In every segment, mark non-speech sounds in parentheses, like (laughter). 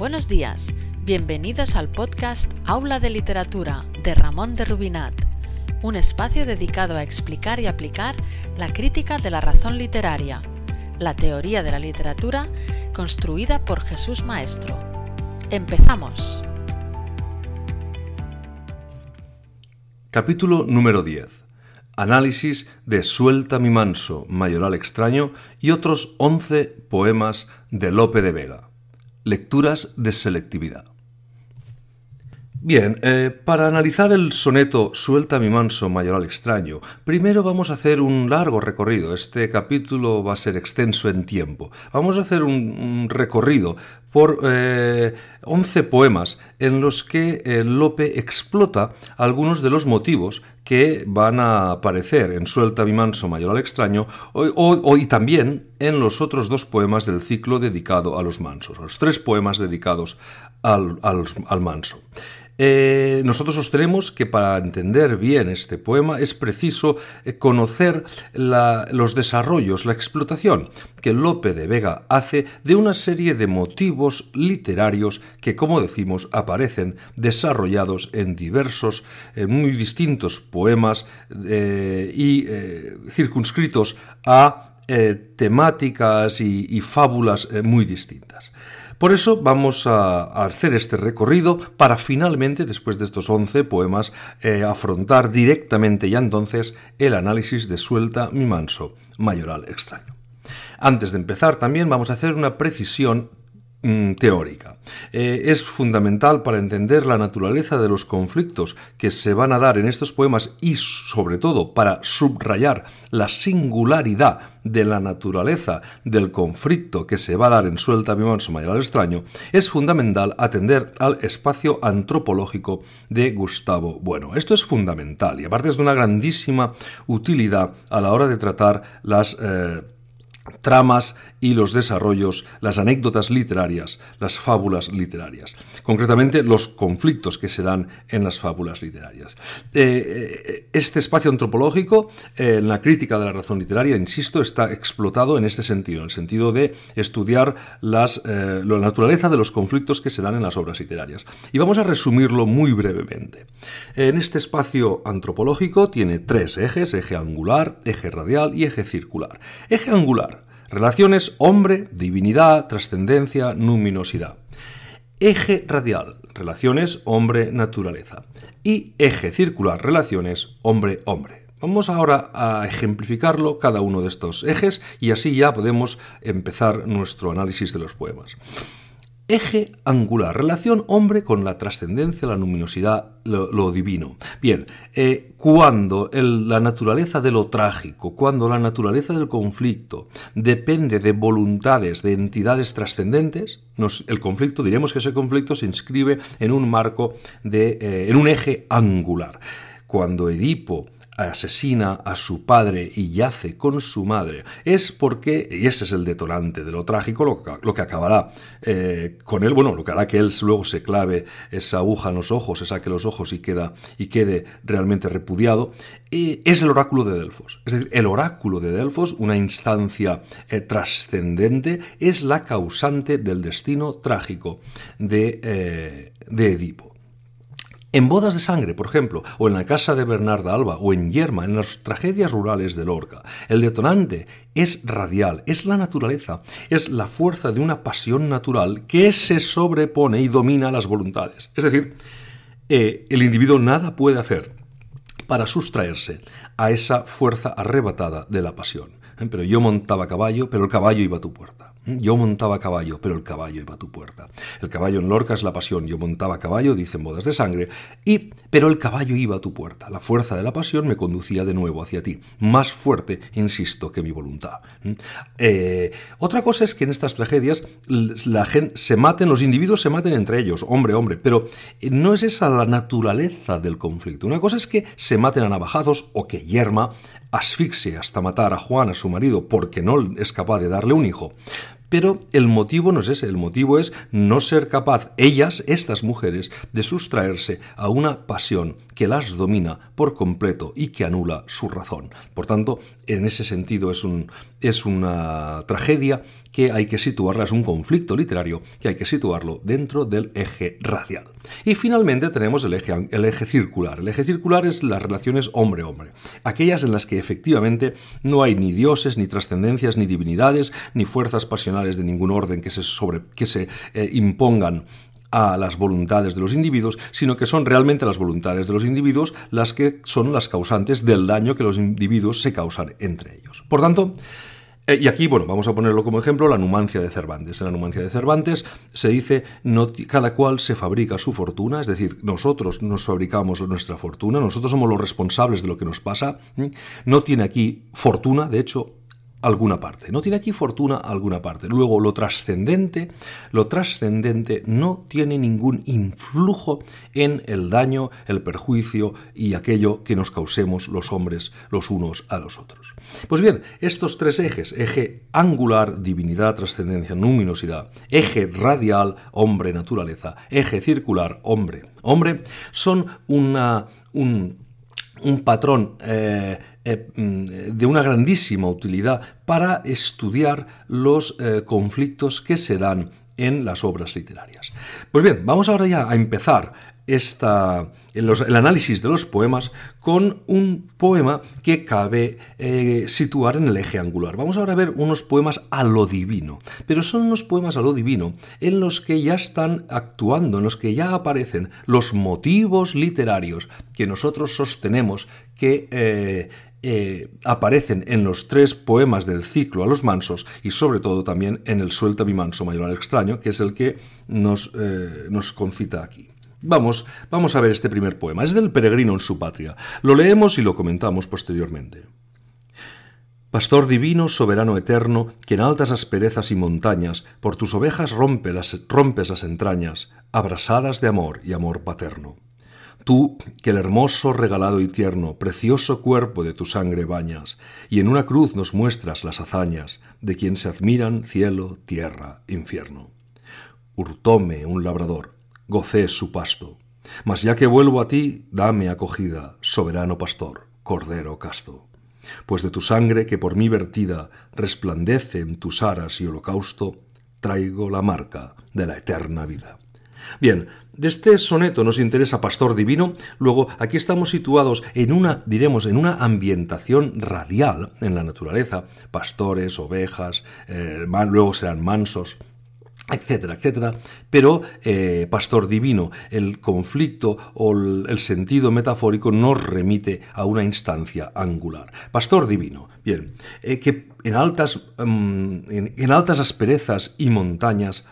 Buenos días, bienvenidos al podcast Aula de Literatura de Ramón de Rubinat, un espacio dedicado a explicar y aplicar la crítica de la razón literaria, la teoría de la literatura construida por Jesús Maestro. Empezamos. Capítulo número 10. Análisis de Suelta mi manso, Mayoral extraño y otros 11 poemas de Lope de Vega. Lecturas de selectividad. Bien, eh, para analizar el soneto Suelta mi manso mayoral extraño, primero vamos a hacer un largo recorrido. Este capítulo va a ser extenso en tiempo. Vamos a hacer un, recorrido por eh, 11 poemas en los que eh, Lope explota algunos de los motivos que van a aparecer en Suelta mi manso mayor al extraño y también en los otros dos poemas del ciclo dedicado a los mansos, los tres poemas dedicados al, al manso. Eh, nosotros sostenemos que para entender bien este poema es preciso eh, conocer los desarrollos, la explotación que Lope de Vega hace de una serie de motivos literarios que, como decimos, aparecen desarrollados en diversos, muy distintos poemas eh, y circunscritos a temáticas y fábulas muy distintas. Por eso vamos a, hacer este recorrido para finalmente, después de estos 11 poemas, eh, afrontar directamente ya entonces el análisis de Suelta mi manso, mayoral extraño. Antes de empezar también vamos a hacer una precisión teórica. Eh, es fundamental para entender la naturaleza de los conflictos que se van a dar en estos poemas y sobre todo para subrayar la singularidad de la naturaleza del conflicto que se va a dar en Suelta mi manso mayor al extraño, es fundamental atender al espacio antropológico de Gustavo Bueno. Esto es fundamental y aparte es de una grandísima utilidad a la hora de tratar las eh, tramas y los desarrollos, las anécdotas literarias, las fábulas literarias, concretamente los conflictos que se dan en las fábulas literarias. Eh, eh, este espacio antropológico, eh, en la crítica de la razón literaria, insisto, está explotado en este sentido, en el sentido de estudiar las, la naturaleza de los conflictos que se dan en las obras literarias. Y vamos a resumirlo muy brevemente. En este espacio antropológico tiene tres ejes, eje angular, eje radial y eje circular. Eje angular Relaciones hombre, divinidad, trascendencia, luminosidad. Eje radial, relaciones hombre-naturaleza. Y eje circular, relaciones hombre-hombre. Vamos ahora a ejemplificarlo cada uno de estos ejes y así ya podemos empezar nuestro análisis de los poemas. Eje angular, relación hombre con la trascendencia, la luminosidad, lo, divino. Bien, eh, cuando la naturaleza de lo trágico, cuando la naturaleza del conflicto depende de voluntades, de entidades trascendentes, el conflicto, diremos que ese conflicto se inscribe en un marco, de, eh, en un eje angular. Cuando Edipo asesina a su padre y yace con su madre, es porque, y ese es el detonante de lo trágico, lo, que acabará eh, con él, bueno, lo que hará que él luego se clave esa aguja en los ojos, se saque los ojos y, queda, y quede realmente repudiado, es el oráculo de Delfos. Es decir, el oráculo de Delfos, una instancia eh, trascendente, es la causante del destino trágico de, eh, de Edipo. En Bodas de Sangre, por ejemplo, o en la casa de Bernarda Alba, o en Yerma, en las tragedias rurales de Lorca, el detonante es radial, es la naturaleza, es la fuerza de una pasión natural que se sobrepone y domina las voluntades. Es decir, eh, el individuo nada puede hacer para sustraerse a esa fuerza arrebatada de la pasión. ¿eh? Pero yo montaba caballo, pero el caballo iba a tu puerta. Yo montaba caballo, pero el caballo iba a tu puerta. El caballo en Lorca es la pasión. Yo montaba caballo, dicen bodas de sangre, y pero el caballo iba a tu puerta. La fuerza de la pasión me conducía de nuevo hacia ti, más fuerte, insisto, que mi voluntad. Eh, otra cosa es que en estas tragedias la gente se maten, los individuos se maten entre ellos, hombre, hombre, pero no es esa la naturaleza del conflicto. Una cosa es que se maten a navajados o que Yerma asfixie hasta matar a Juan, a su marido, porque no es capaz de darle un hijo. Pero el motivo no es ese, el motivo es no ser capaz, ellas, estas mujeres, de sustraerse a una pasión que las domina por completo y que anula su razón. Por tanto, en ese sentido es un, es una tragedia que hay que situarla, es un conflicto literario que hay que situarlo dentro del eje radial. Y finalmente tenemos el eje, circular. El eje circular es las relaciones hombre-hombre, aquellas en las que efectivamente no hay ni dioses, ni trascendencias, ni divinidades, ni fuerzas pasionales de ningún orden que se, sobre, que se eh, impongan a las voluntades de los individuos, sino que son realmente las voluntades de los individuos las que son las causantes del daño que los individuos se causan entre ellos. Por tanto, eh, y aquí, bueno, vamos a ponerlo como ejemplo, la numancia de Cervantes. En la numancia de Cervantes se dice, no, cada cual se fabrica su fortuna, es decir, nosotros nos fabricamos nuestra fortuna, nosotros somos los responsables de lo que nos pasa. No tiene aquí fortuna, de hecho, alguna parte. No tiene aquí fortuna alguna parte. Luego, lo trascendente, lo trascendente no tiene ningún influjo en el daño, el perjuicio y aquello que nos causemos los hombres los unos a los otros. Pues bien, estos tres ejes, eje angular, divinidad, trascendencia, luminosidad, eje radial, hombre, naturaleza, eje circular, hombre, hombre, son una, un, un patrón eh, eh, mm, de una grandísima utilidad para estudiar los eh, conflictos que se dan en las obras literarias. Pues bien, vamos ahora ya a empezar esta, el análisis de los poemas con un poema que cabe eh, situar en el eje angular. Vamos ahora a ver unos poemas a lo divino, pero son unos poemas a lo divino en los que ya están actuando, en los que ya aparecen los motivos literarios que nosotros sostenemos que aparecen en los tres poemas del ciclo a los mansos y sobre todo también en el Suelta mi manso mayor al extraño, que es el que nos, eh, nos concita aquí. Vamos, vamos a ver este primer poema. Es del peregrino en su patria. Lo leemos y lo comentamos posteriormente. Pastor divino, soberano eterno, que en altas asperezas y montañas por tus ovejas las, rompes las entrañas, abrasadas de amor y amor paterno. Tú, que el hermoso, regalado y tierno, precioso cuerpo de tu sangre bañas, y en una cruz nos muestras las hazañas de quien se admiran cielo, tierra, infierno. Hurtóme un labrador, gocé su pasto, mas ya que vuelvo a ti, dame acogida, soberano pastor, cordero casto. Pues de tu sangre que por mí vertida resplandece en tus aras y holocausto, traigo la marca de la eterna vida. Bien, de este soneto nos interesa Pastor Divino, luego aquí estamos situados en una, diremos, en una ambientación radial en la naturaleza, pastores, ovejas, luego serán mansos, etcétera, etcétera, pero eh, pastor divino, el conflicto o el, sentido metafórico nos remite a una instancia angular. Pastor divino, bien, eh, que en altas, mm, en altas asperezas y montañas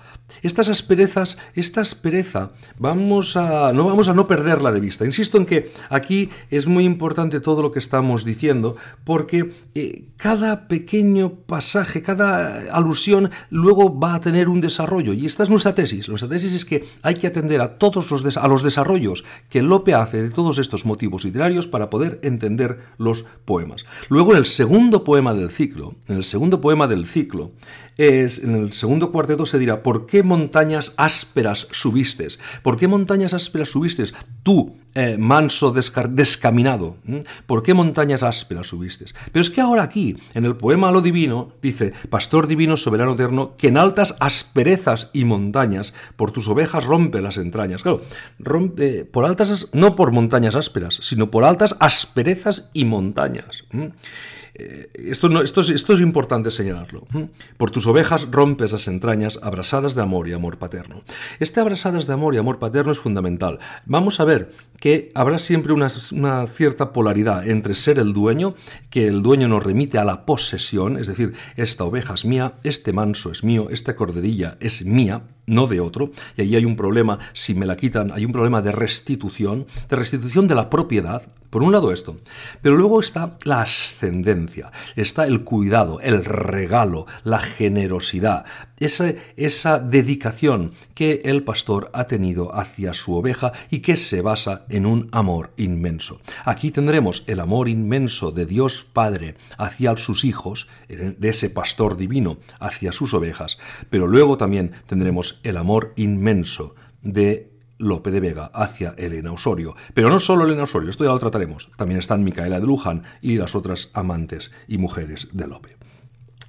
estas asperezas, esta aspereza, vamos a, no vamos a no perderla de vista. Insisto en que aquí es muy importante todo lo que estamos diciendo, porque eh, cada pequeño pasaje, cada alusión, luego va a tener un desarrollo. Y esta es nuestra tesis. Nuestra tesis es que hay que atender a todos los, a los desarrollos que Lope hace de todos estos motivos literarios para poder entender los poemas. Luego, en el segundo poema del ciclo, en el segundo poema del ciclo, es, en el segundo cuarteto se dirá, ¿por qué montañas ásperas subistes? ¿Por qué montañas ásperas subistes? Tú, eh, manso descaminado, ¿por qué montañas ásperas subistes? Pero es que ahora aquí, en el poema lo divino, dice, Pastor divino, soberano eterno, que en altas asperezas y montañas, por tus ovejas rompe las entrañas. Claro, rompe por altas, no por montañas ásperas, sino por altas asperezas y montañas. Eh, esto, es, importante señalarlo. Por tus ovejas rompes las entrañas abrasadas de amor y amor paterno. Este abrasadas de amor y amor paterno es fundamental. Vamos a ver que habrá siempre una, una, cierta polaridad entre ser el dueño, que el dueño nos remite a la posesión, es decir, esta oveja es mía, este manso es mío, esta corderilla es mía, no de otro, y ahí hay un problema, si me la quitan, hay un problema de restitución, de restitución de la propiedad, por un lado esto, pero luego está la ascendencia, está el cuidado, el regalo, la generosidad, esa, esa dedicación que el pastor ha tenido hacia su oveja y que se basa en un amor inmenso. Aquí tendremos el amor inmenso de Dios Padre hacia sus hijos, de ese pastor divino hacia sus ovejas, pero luego también tendremos el amor inmenso de Lope de Vega hacia Elena Osorio. Pero no solo Elena Osorio, esto ya lo trataremos. También están Micaela de Luján y las otras amantes y mujeres de Lope.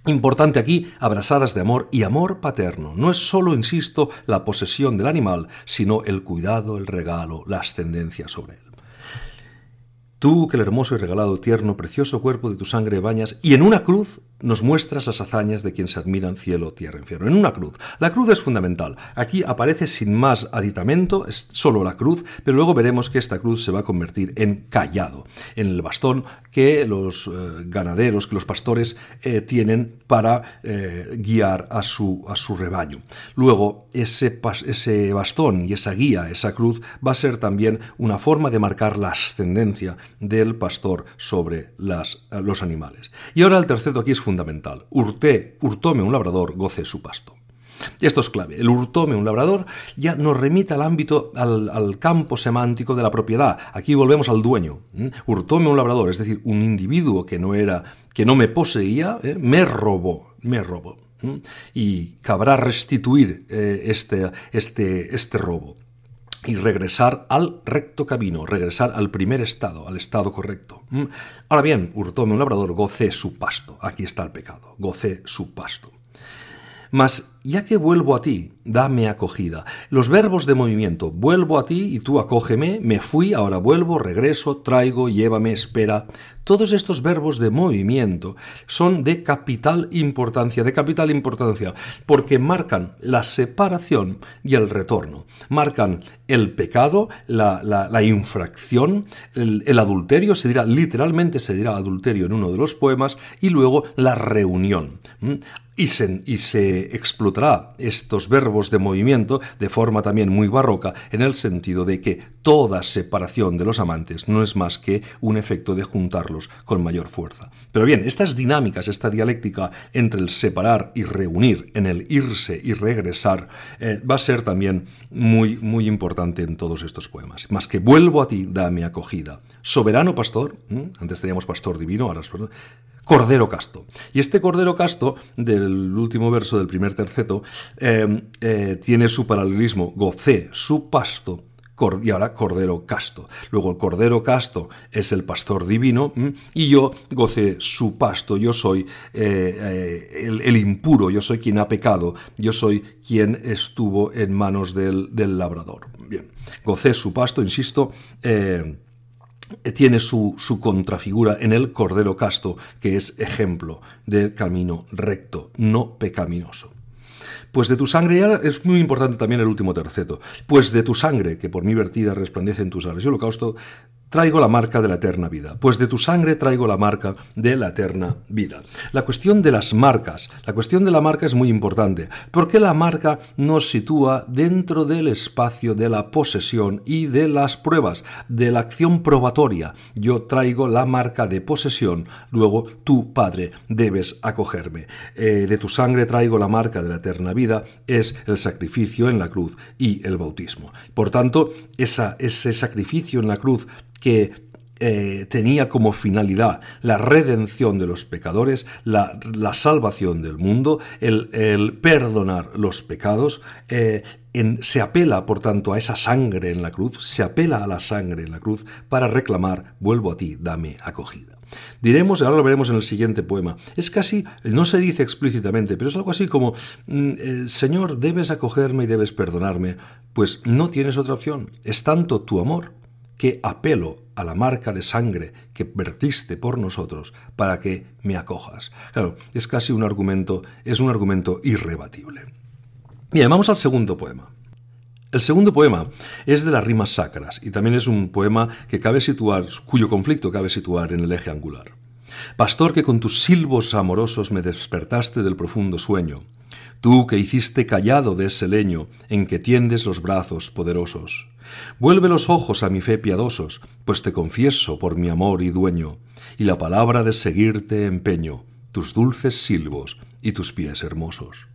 Importante aquí, abrazadas de amor y amor paterno. No es solo, insisto, la posesión del animal, sino el cuidado, el regalo, la ascendencia sobre él. Tú que el hermoso y regalado, tierno, precioso cuerpo de tu sangre bañas, y en una cruz nos muestras las hazañas de quien se admiran cielo, tierra, infierno. En una cruz. La cruz es fundamental. Aquí aparece sin más aditamento, es solo la cruz, pero luego veremos que esta cruz se va a convertir en callado, en el bastón que los eh, ganaderos, que los pastores eh, tienen para eh, guiar a su, a su rebaño. Luego, ese, ese bastón y esa guía, esa cruz, va a ser también una forma de marcar la ascendencia del pastor sobre las, los animales. Y ahora el tercero aquí es fundamental. Hurté, hurtóme un labrador, goce su pasto. Esto es clave. El hurtóme un labrador ya nos remite al ámbito, al, campo semántico de la propiedad. Aquí volvemos al dueño. Hurtóme un labrador, es decir, un individuo que no era, que no me poseía, ¿eh? me robó, me robó. Y cabrá restituir eh, este, este, este robo y regresar al recto camino, regresar al primer estado, al estado correcto. ¿Mm? Ahora bien, hurtóme un labrador, gocé su pasto. Aquí está el pecado, gocé su pasto. Mas ya que vuelvo a ti, dame acogida. Los verbos de movimiento, vuelvo a ti y tú acógeme, me fui, ahora vuelvo, regreso, traigo, llévame, espera. Todos estos verbos de movimiento son de capital importancia, de capital importancia, porque marcan la separación y el retorno. Marcan el pecado, la, infracción, el, el adulterio, se dirá literalmente, se dirá adulterio en uno de los poemas, y luego la reunión. Y se, explotará estos verbos de movimiento de forma también muy barroca en el sentido de que toda separación de los amantes no es más que un efecto de juntarlos con mayor fuerza. Pero bien, estas dinámicas, esta dialéctica entre el separar y reunir, en el irse y regresar, eh, va a ser también muy, muy importante en todos estos poemas. Más que vuelvo a ti, dame acogida. Soberano pastor, antes teníamos pastor divino, ahora es Cordero Casto. Y este Cordero Casto, del último verso del primer terceto, eh, eh, tiene su paralelismo, gocé su pasto y ahora Cordero Casto. Luego el Cordero Casto es el pastor divino y yo gocé su pasto, yo soy eh, el, impuro, yo soy quien ha pecado, yo soy quien estuvo en manos del, labrador. Bien, gocé su pasto, insisto, tiene su, su, contrafigura en el Cordero Casto, que es ejemplo del camino recto, no pecaminoso. Pues de tu sangre, ya es muy importante también el último terceto, pues de tu sangre, que por mi vertida resplandece en tus alas y holocausto, traigo la marca de la eterna vida, pues de tu sangre traigo la marca de la eterna vida. La cuestión de las marcas, la cuestión de la marca es muy importante, porque la marca nos sitúa dentro del espacio de la posesión y de las pruebas, de la acción probatoria. Yo traigo la marca de posesión, luego tú, Padre, debes acogerme. Eh, de tu sangre traigo la marca de la eterna vida, es el sacrificio en la cruz y el bautismo. Por tanto, ese sacrificio en la cruz que eh, tenía como finalidad la redención de los pecadores, la, salvación del mundo, el, perdonar los pecados. Eh, se apela, por tanto, a esa sangre en la cruz, se apela a la sangre en la cruz para reclamar, vuelvo a ti, dame acogida. Diremos, ahora lo veremos en el siguiente poema, es casi, no se dice explícitamente, pero es algo así como, mm, eh, Señor, debes acogerme y debes perdonarme, pues no tienes otra opción, es tanto tu amor que apelo a la marca de sangre que vertiste por nosotros para que me acojas. Claro, es casi un argumento, es un argumento irrebatible. Bien, vamos al segundo poema. El segundo poema es de las rimas sacras y también es un poema que cabe situar, cuyo conflicto cabe situar en el eje angular. Pastor que con tus silbos amorosos me despertaste del profundo sueño, tú que hiciste callado de ese leño en que tiendes los brazos poderosos. Vuelve los ojos a mi fe piadosos, pues te confieso por mi amor y dueño, y la palabra de seguirte empeño, tus dulces silbos y tus pies hermosos.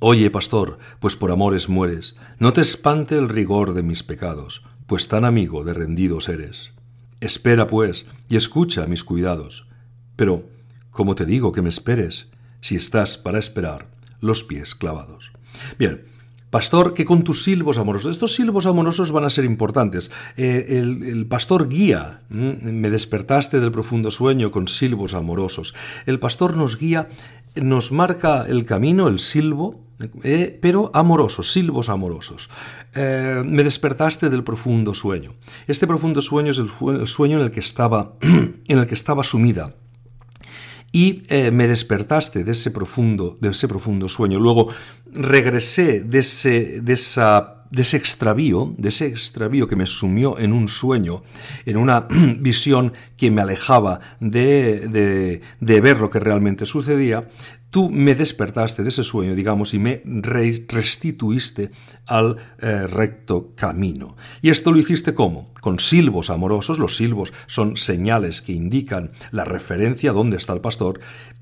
Oye, pastor, pues por amores mueres, no te espante el rigor de mis pecados, pues tan amigo de rendidos eres. Espera, pues, y escucha mis cuidados. Pero, ¿cómo te digo que me esperes, si estás para esperar los pies clavados? Bien, Pastor, que con tus silbos amorosos. Estos silbos amorosos van a ser importantes. Eh, el, pastor guía. Me despertaste del profundo sueño con silbos amorosos. El pastor nos guía, nos marca el camino, el silbo, eh, pero amorosos, silbos amorosos. Eh, me despertaste del profundo sueño. Este profundo sueño es el, sueño en el que estaba, (clears throat) en el que estaba sumida y eh, me despertaste de ese profundo, de ese profundo sueño. Luego regresé de ese, de esa, de ese extravío, de ese extravío que me sumió en un sueño, en una (clears throat) visión que me alejaba de, de, de ver lo que realmente sucedía, tú me despertaste de ese sueño, digamos, y me restituiste al eh, recto camino. ¿Y esto lo hiciste cómo? Con silbos amorosos, los silbos son señales que indican la referencia dónde está el pastor,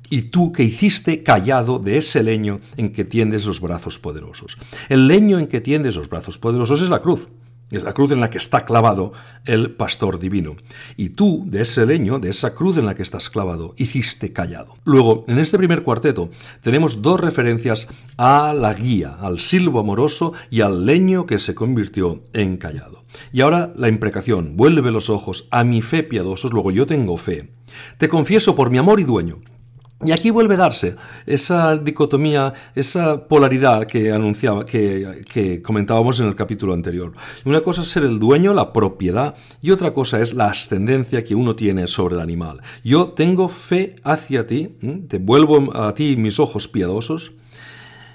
y tú que hiciste callado de ese leño en que tiendes los brazos poderosos. El leño en que tiendes los brazos poderosos es la cruz. Es la cruz en la que está clavado el pastor divino. Y tú, de ese leño, de esa cruz en la que estás clavado, hiciste callado. Luego, en este primer cuarteto, tenemos dos referencias a la guía, al silbo amoroso y al leño que se convirtió en callado. Y ahora la imprecación, vuelve los ojos a mi fe piadosos, luego yo tengo fe. Te confieso por mi amor y dueño, y aquí vuelve a darse esa dicotomía, esa polaridad que anunciaba, que, comentábamos en el capítulo anterior. Una cosa es ser el dueño, la propiedad, y otra cosa es la ascendencia que uno tiene sobre el animal. Yo tengo fe hacia ti, te vuelvo a ti mis ojos piadosos,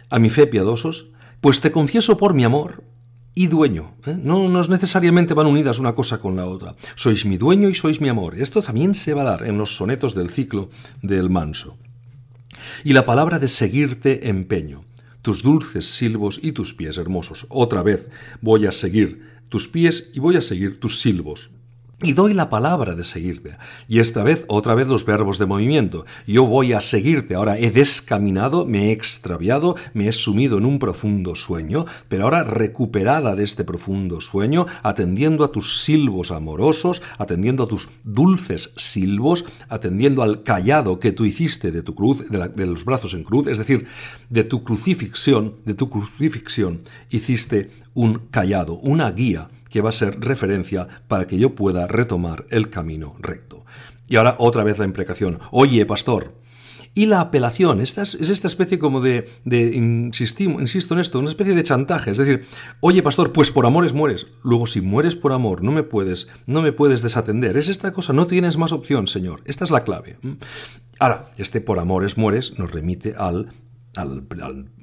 a mi fe piadosos, pues te confieso por mi amor, y dueño. ¿eh? No, no necesariamente van unidas una cosa con la otra. Sois mi dueño y sois mi amor. Esto también se va a dar en los sonetos del ciclo del manso. Y la palabra de seguirte empeño, tus dulces silbos y tus pies hermosos. Otra vez voy a seguir tus pies y voy a seguir tus silbos y doy la palabra de seguirte. Y esta vez, otra vez los verbos de movimiento. Yo voy a seguirte. Ahora he descaminado, me he extraviado, me he sumido en un profundo sueño, pero ahora recuperada de este profundo sueño, atendiendo a tus silbos amorosos, atendiendo a tus dulces silbos, atendiendo al callado que tú hiciste de tu cruz, de, de los brazos en cruz, es decir, de tu crucifixión, de tu crucifixión, hiciste un callado, una guía que va a ser referencia para que yo pueda retomar el camino recto. Y ahora otra vez la imprecación. Oye, pastor. Y la apelación, esta es, esta especie como de, de insisto en esto, una especie de chantaje, es decir, oye pastor, pues por amores mueres. Luego si mueres por amor, no me puedes, no me puedes desatender. Es esta cosa, no tienes más opción, Señor. Esta es la clave. Ahora, este por amores mueres nos remite al al,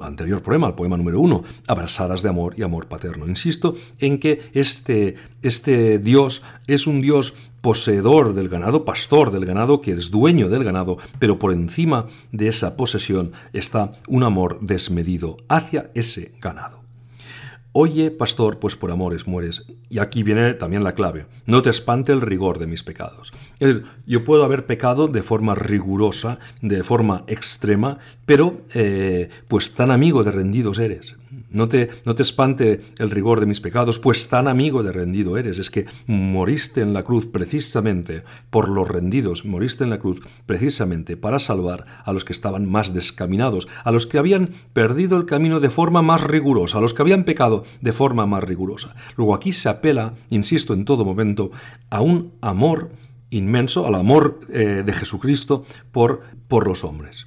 anterior poema, al poema número uno, abrazadas de amor y amor paterno. Insisto en que este, este Dios es un Dios poseedor del ganado, pastor del ganado, que es dueño del ganado, pero por encima de esa posesión está un amor desmedido hacia ese ganado. Oye, pastor, pues por amores mueres. Y aquí viene también la clave. No te espante el rigor de mis pecados. yo puedo haber pecado de forma rigurosa, de forma extrema, pero eh, pues tan amigo de rendidos eres. No te, no te espante el rigor de mis pecados, pues tan amigo de rendido eres. Es que moriste en la cruz precisamente por los rendidos, moriste en la cruz precisamente para salvar a los que estaban más descaminados, a los que habían perdido el camino de forma más rigurosa, a los que habían pecado de forma más rigurosa. Luego aquí se apela, insisto en todo momento, a un amor inmenso, al amor eh, de Jesucristo por, por los hombres.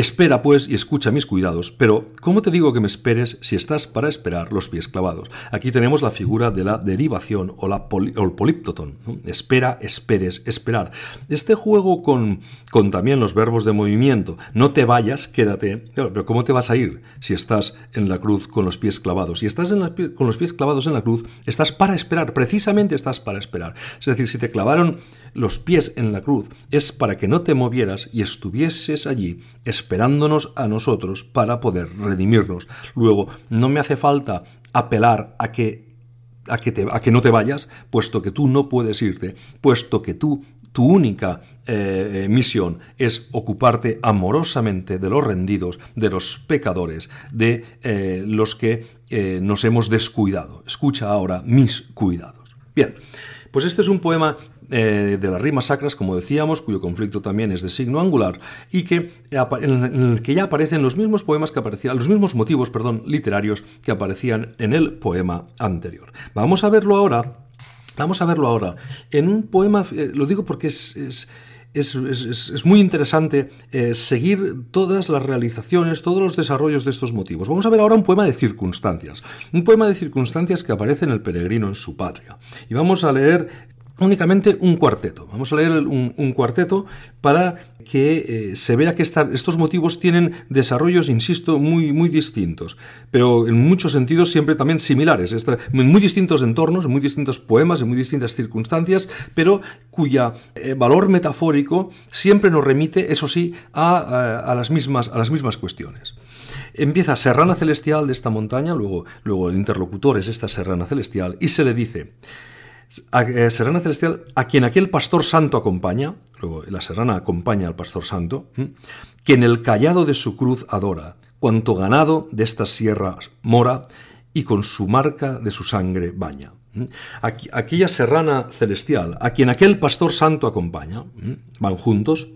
Espera, pues, y escucha mis cuidados, pero ¿cómo te digo que me esperes si estás para esperar los pies clavados? Aquí tenemos la figura de la derivación o, la el políptoton. Espera, esperes, esperar. Este juego con, con también los verbos de movimiento, no te vayas, quédate. pero ¿cómo te vas a ir si estás en la cruz con los pies clavados? Si estás con los pies clavados en la cruz, estás para esperar, precisamente estás para esperar. Es decir, si te clavaron los pies en la cruz, es para que no te movieras y estuvieses allí esperándonos a nosotros para poder redimirnos. Luego, no me hace falta apelar a que a que, te, a que, no te vayas, puesto que tú no puedes irte, puesto que tú, tu única eh, misión es ocuparte amorosamente de los rendidos, de los pecadores, de eh, los que eh, nos hemos descuidado. Escucha ahora mis cuidados. Bien, Pues este es un poema eh, de las rimas sacras, como decíamos, cuyo conflicto también es de signo angular y que en el que ya aparecen los mismos poemas que aparecían, los mismos motivos, perdón, literarios que aparecían en el poema anterior. Vamos a verlo ahora. Vamos a verlo ahora. En un poema, eh, lo digo porque es es, muy interesante eh, seguir todas las realizaciones, todos los desarrollos de estos motivos. Vamos a ver ahora un poema de circunstancias, un poema de circunstancias que aparece en el peregrino en su patria. Y vamos a leer únicamente un cuarteto. Vamos a leer un, cuarteto para que eh, se vea que estos motivos tienen desarrollos, insisto, muy, muy distintos, pero en muchos sentidos siempre también similares, en muy distintos entornos, en muy distintos poemas, en muy distintas circunstancias, pero cuya eh, valor metafórico siempre nos remite, eso sí, a, las, mismas, a las mismas cuestiones. Empieza Serrana Celestial de esta montaña, luego, luego el interlocutor es esta Serrana Celestial, y se le dice, eh, serrana celestial, a quien aquel pastor santo acompaña, luego la serrana acompaña al pastor santo, que en el callado de su cruz adora, cuanto ganado de estas sierras mora, y con su marca de su sangre baña. aquella serrana celestial, a quien aquel pastor santo acompaña, van juntos,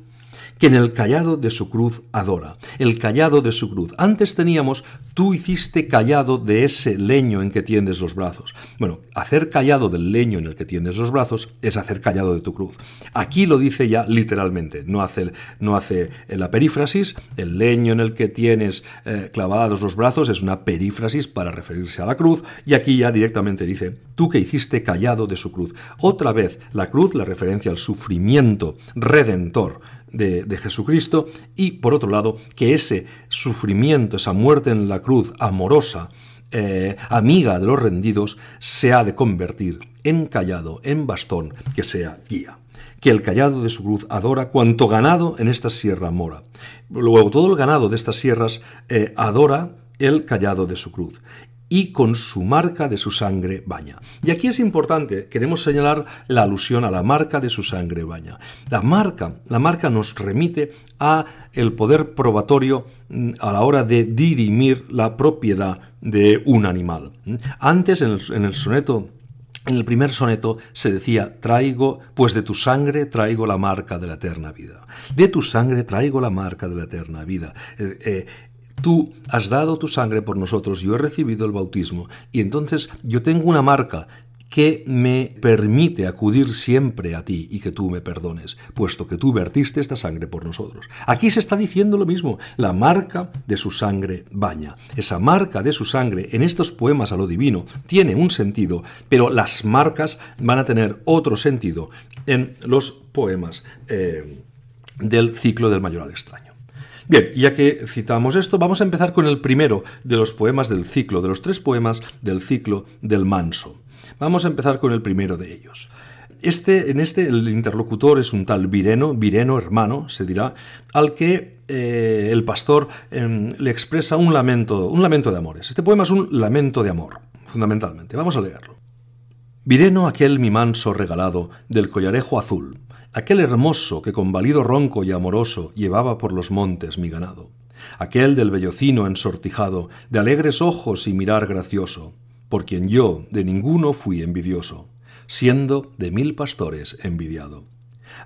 que en el callado de su cruz adora. El callado de su cruz. Antes teníamos, tú hiciste callado de ese leño en que tiendes los brazos. Bueno, hacer callado del leño en el que tiendes los brazos es hacer callado de tu cruz. Aquí lo dice ya literalmente, no hace, no hace la perífrasis, el leño en el que tienes eh, clavados los brazos es una perífrasis para referirse a la cruz, y aquí ya directamente dice, tú que hiciste callado de su cruz. Otra vez, la cruz, la referencia al sufrimiento redentor de, Jesucristo y, por otro lado, que ese sufrimiento, esa muerte en la cruz amorosa, eh, amiga de los rendidos, se ha de convertir en callado, en bastón, que sea guía que el callado de su cruz adora cuanto ganado en esta sierra mora. Luego todo el ganado de estas sierras eh, adora el callado de su cruz y con su marca de su sangre baña. Y aquí es importante, queremos señalar la alusión a la marca de su sangre baña. La marca, la marca nos remite a el poder probatorio mm, a la hora de dirimir la propiedad de un animal. Antes en el, soneto en el primer soneto se decía, traigo, pues de tu sangre traigo la marca de la eterna vida. De tu sangre traigo la marca de la eterna vida. Eh, eh, Tú has dado tu sangre por nosotros, yo he recibido el bautismo y entonces yo tengo una marca que me permite acudir siempre a ti y que tú me perdones, puesto que tú vertiste esta sangre por nosotros. Aquí se está diciendo lo mismo, la marca de su sangre baña. Esa marca de su sangre en estos poemas a lo divino tiene un sentido, pero las marcas van a tener otro sentido en los poemas eh, del ciclo del mayoral extraño. Bien, ya que citamos esto, vamos a empezar con el primero de los poemas del ciclo, de los tres poemas del ciclo del manso. Vamos a empezar con el primero de ellos. Este, en este el interlocutor es un tal Vireno, Vireno hermano, se dirá, al que eh, el pastor em, le expresa un lamento, un lamento de amores. Este poema es un lamento de amor, fundamentalmente. Vamos a leerlo. Vireno aquel mi manso regalado del collarejo azul, aquel hermoso que con valido ronco y amoroso llevaba por los montes mi ganado, aquel del bellocino ensortijado, de alegres ojos y mirar gracioso, por quien yo de ninguno fui envidioso, siendo de mil pastores envidiado.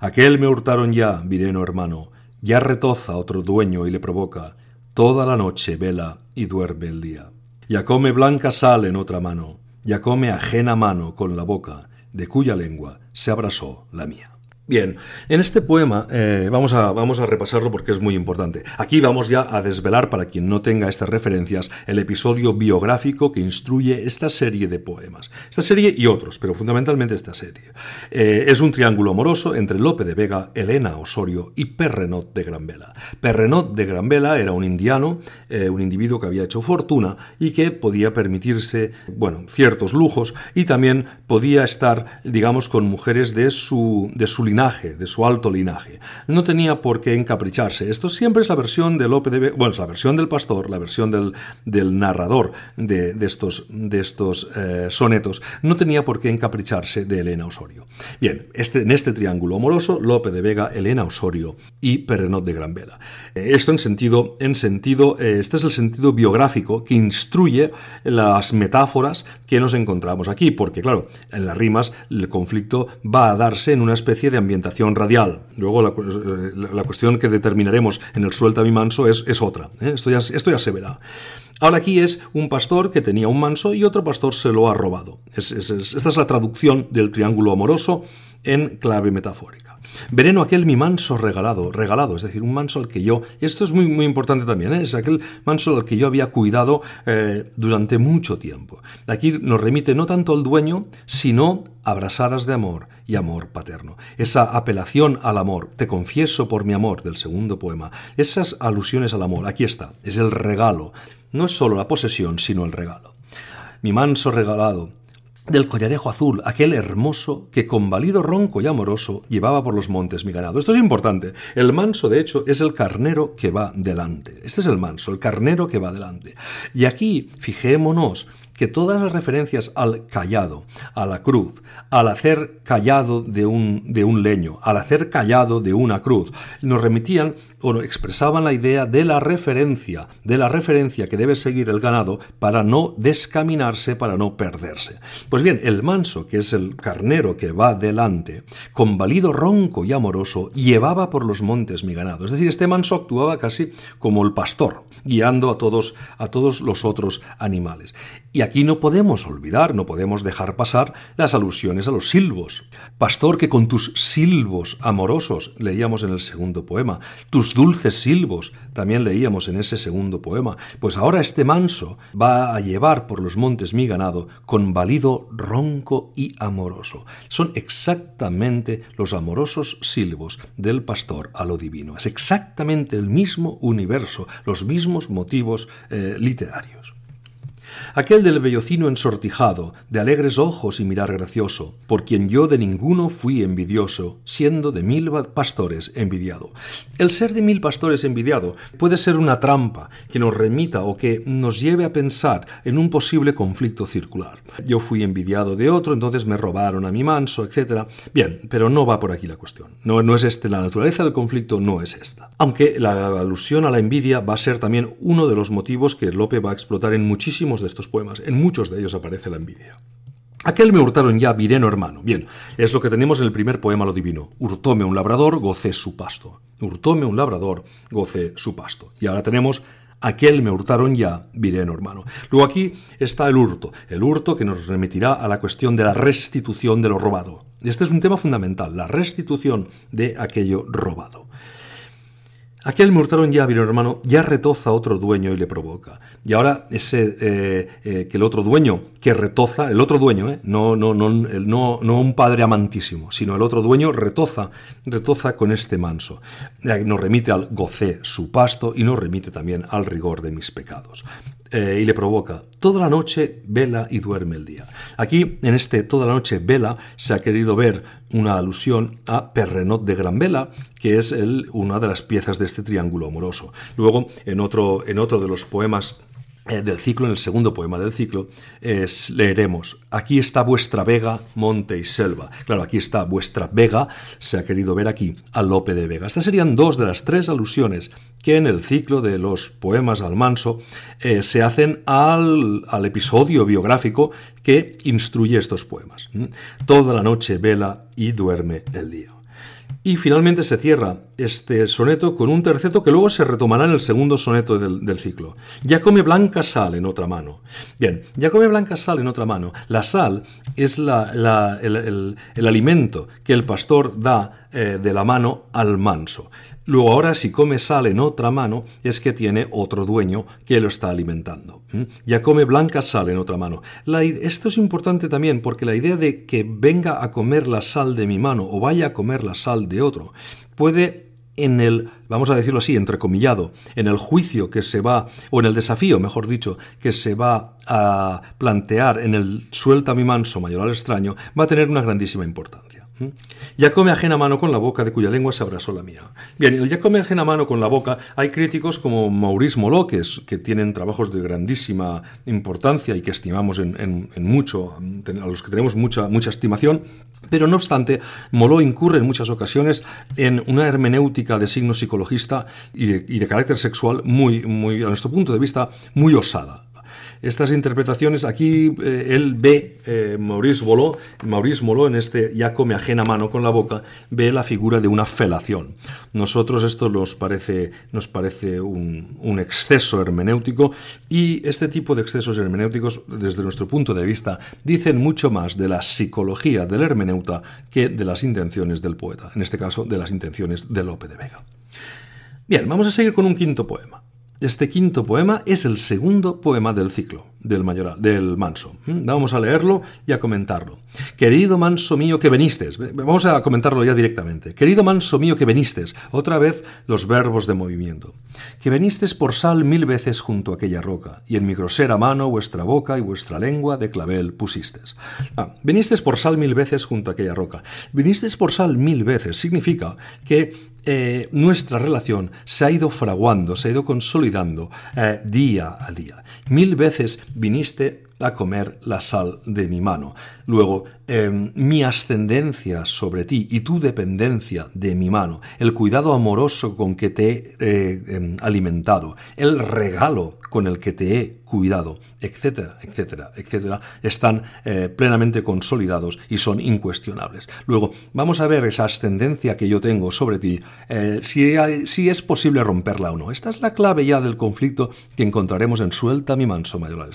Aquel me hurtaron ya, vireno hermano, ya retoza otro dueño y le provoca, toda la noche vela y duerme el día. Ya come blanca sal en otra mano, ya come ajena mano con la boca, de cuya lengua se abrasó la mía. Bien, en este poema eh, vamos, a, vamos a repasarlo porque es muy importante. Aquí vamos ya a desvelar, para quien no tenga estas referencias, el episodio biográfico que instruye esta serie de poemas. Esta serie y otros, pero fundamentalmente esta serie. Eh, es un triángulo amoroso entre Lope de Vega, Elena Osorio y Perrenot de Granvela. Perrenot de Granvela era un indiano, eh, un individuo que había hecho fortuna y que podía permitirse, bueno, ciertos lujos y también podía estar, digamos, con mujeres de su, de su linaje de su alto linaje. No tenía por qué encapricharse. Esto siempre es la versión de Lope de Vega, bueno, es la versión del pastor, la versión del, del narrador de, estos, de estos eh, sonetos. No tenía por qué encapricharse de Elena Osorio. Bien, este, en este triángulo amoroso, Lope de Vega, Elena Osorio y Perrenot de Gran Vela. Eh, esto en sentido, en sentido eh, este es el sentido biográfico que instruye las metáforas que nos encontramos aquí, porque claro, en las rimas el conflicto va a darse en una especie de ambientación radial. Luego la, eh, cuestión que determinaremos en el suelta mi manso es, es otra. Esto, ya, esto ya se verá. Ahora aquí es un pastor que tenía un manso y otro pastor se lo ha robado. esta es la traducción del triángulo amoroso en clave metafórica. Vereno aquel mi manso regalado, regalado, es decir, un manso al que yo, y esto es muy, muy importante también, ¿eh? es aquel manso al que yo había cuidado eh, durante mucho tiempo. Aquí nos remite no tanto al dueño, sino abrasadas de amor y amor paterno. Esa apelación al amor, te confieso por mi amor, del segundo poema, esas alusiones al amor, aquí está, es el regalo, no es solo la posesión, sino el regalo. Mi manso regalado, del collarejo azul, aquel hermoso que con valido ronco y amoroso llevaba por los montes mi ganado. Esto es importante. El manso, de hecho, es el carnero que va delante. Este es el manso, el carnero que va delante. Y aquí, fijémonos que todas las referencias al callado, a la cruz, al hacer callado de un, de un leño, al hacer callado de una cruz, nos remitían o expresaban la idea de la referencia, de la referencia que debe seguir el ganado para no descaminarse, para no perderse. Pues bien, el manso, que es el carnero que va delante, con valido ronco y amoroso, llevaba por los montes mi ganado. Es decir, este manso actuaba casi como el pastor, guiando a todos, a todos los otros animales. Y aquí no podemos olvidar, no podemos dejar pasar las alusiones a los silbos. Pastor que con tus silbos amorosos, leíamos en el segundo poema, tus dulces silbos, también leíamos en ese segundo poema, pues ahora este manso va a llevar por los montes mi ganado con valido ronco y amoroso. Son exactamente los amorosos silbos del pastor a lo divino. Es exactamente el mismo universo, los mismos motivos eh, literarios aquel del bellocino ensortijado, de alegres ojos y mirar gracioso, por quien yo de ninguno fui envidioso, siendo de mil pastores envidiado. El ser de mil pastores envidiado puede ser una trampa que nos remita o que nos lleve a pensar en un posible conflicto circular. Yo fui envidiado de otro, entonces me robaron a mi manso, etc. Bien, pero no va por aquí la cuestión. No, no es este, la naturaleza del conflicto no es esta. Aunque la alusión a la envidia va a ser también uno de los motivos que Lope va a explotar en muchísimos de estos poemas. En muchos de ellos aparece la envidia. Aquel me hurtaron ya, vireno hermano. Bien, es lo que tenemos en el primer poema lo divino. Hurtóme un labrador, gocé su pasto. Hurtóme un labrador, gocé su pasto. Y ahora tenemos aquel me hurtaron ya, vireno hermano. Luego aquí está el hurto, el hurto que nos remitirá a la cuestión de la restitución de lo robado. Este es un tema fundamental, la restitución de aquello robado. Aquel hurtaron ya, vino hermano, ya retoza otro dueño y le provoca. Y ahora ese eh, eh, que el otro dueño que retoza, el otro dueño, eh, no, no, no, no, no un padre amantísimo, sino el otro dueño retoza, retoza con este manso. Nos remite al gocé su pasto y nos remite también al rigor de mis pecados. Y le provoca, toda la noche vela y duerme el día. Aquí, en este toda la noche vela, se ha querido ver una alusión a Perrenot de Gran Vela, que es una de las piezas de este triángulo amoroso. Luego, en otro, en otro de los poemas eh, del ciclo, en el segundo poema del ciclo, es, leeremos, aquí está vuestra vega, monte y selva. Claro, aquí está vuestra vega, se ha querido ver aquí a Lope de Vega. Estas serían dos de las tres alusiones que en el ciclo de los poemas al manso eh, se hacen al, al, episodio biográfico que instruye estos poemas. Toda la noche vela y duerme el día. Y finalmente se cierra este soneto con un terceto que luego se retomará en el segundo soneto del, ciclo. Ya come blanca sal en otra mano. Bien, ya come blanca sal en otra mano. La sal es la, el, alimento que el pastor da eh, de la mano al manso. Luego ahora si come sal en otra mano es que tiene otro dueño que lo está alimentando. Ya come blanca sal en otra mano. esto es importante también porque la idea de que venga a comer la sal de mi mano o vaya a comer la sal de otro puede en el, vamos a decirlo así, entrecomillado, en el juicio que se va, o en el desafío, mejor dicho, que se va a plantear en el suelta mi manso mayor al extraño, va a tener una grandísima importancia. Ya come ajena mano con la boca, de cuya lengua se abrazó la mía. Bien, el ya come ajena mano con la boca, hay críticos como Maurice Moloques, que tienen trabajos de grandísima importancia y que estimamos en, mucho, a los que tenemos mucha, mucha estimación, pero no obstante, Moló incurre en muchas ocasiones en una hermenéutica de signo psicologista y de, y de carácter sexual muy, muy, a nuestro punto de vista, muy osada estas interpretaciones, aquí eh, él ve, eh, Maurice Maurice en este ya come ajena mano con la boca, ve la figura de una felación. Nosotros esto nos parece, nos parece un, un exceso hermenéutico y este tipo de excesos hermenéuticos, desde nuestro punto de vista, dicen mucho más de la psicología del hermeneuta que de las intenciones del poeta, en este caso de las intenciones de Lope de Vega. Bien, vamos a seguir con un quinto poema. Este quinto poema es el segundo poema del ciclo del mayoral, del manso. ¿Mm? Vamos a leerlo y a comentarlo. Querido manso mío que veniste, vamos a comentarlo ya directamente. Querido manso mío que veniste, otra vez los verbos de movimiento. Que venistes por sal mil veces junto a aquella roca, y en mi grosera mano vuestra boca y vuestra lengua de clavel pusistes. Ah, venistes por sal mil veces junto a aquella roca. Vinistes por sal mil veces significa que eh, nuestra relación se ha ido fraguando, se ha ido consolidando eh, día a día. Mil veces viniste a comer la sal de mi mano. Luego, em, mi ascendencia sobre ti y tu dependencia de mi mano, el cuidado amoroso con que te he eh, em, alimentado, el regalo con el que te he cuidado, etcétera, etcétera, etcétera, están eh, plenamente consolidados y son incuestionables. Luego, vamos a ver esa ascendencia que yo tengo sobre ti, eh, si, es posible romperla o no. Esta es la clave ya del conflicto que encontraremos en Suelta mi manso mayor al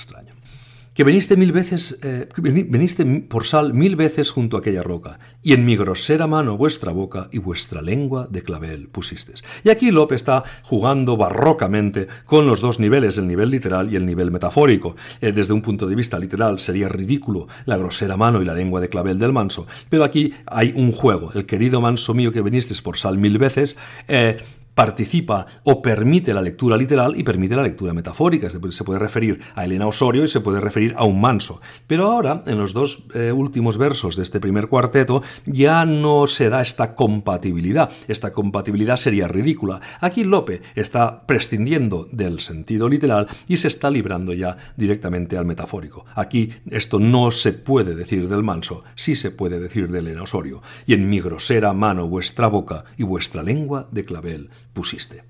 que veniste mil veces, eh, veniste por sal mil veces junto a aquella roca, y en mi grosera mano vuestra boca y vuestra lengua de clavel pusistes. Y aquí Lope está jugando barrocamente con los dos niveles, el nivel literal y el nivel metafórico. Eh, desde un punto de vista literal sería ridículo la grosera mano y la lengua de clavel del manso, pero aquí hay un juego. El querido manso mío que veniste por sal mil veces, eh, participa o permite la lectura literal y permite la lectura metafórica. Se puede referir a Elena Osorio y se puede referir a un manso. Pero ahora, en los dos eh, últimos versos de este primer cuarteto, ya no se da esta compatibilidad. Esta compatibilidad sería ridícula. Aquí Lope está prescindiendo del sentido literal y se está librando ya directamente al metafórico. Aquí esto no se puede decir del manso, sí se puede decir de Elena Osorio. Y en mi grosera mano vuestra boca y vuestra lengua de clavel pusiste.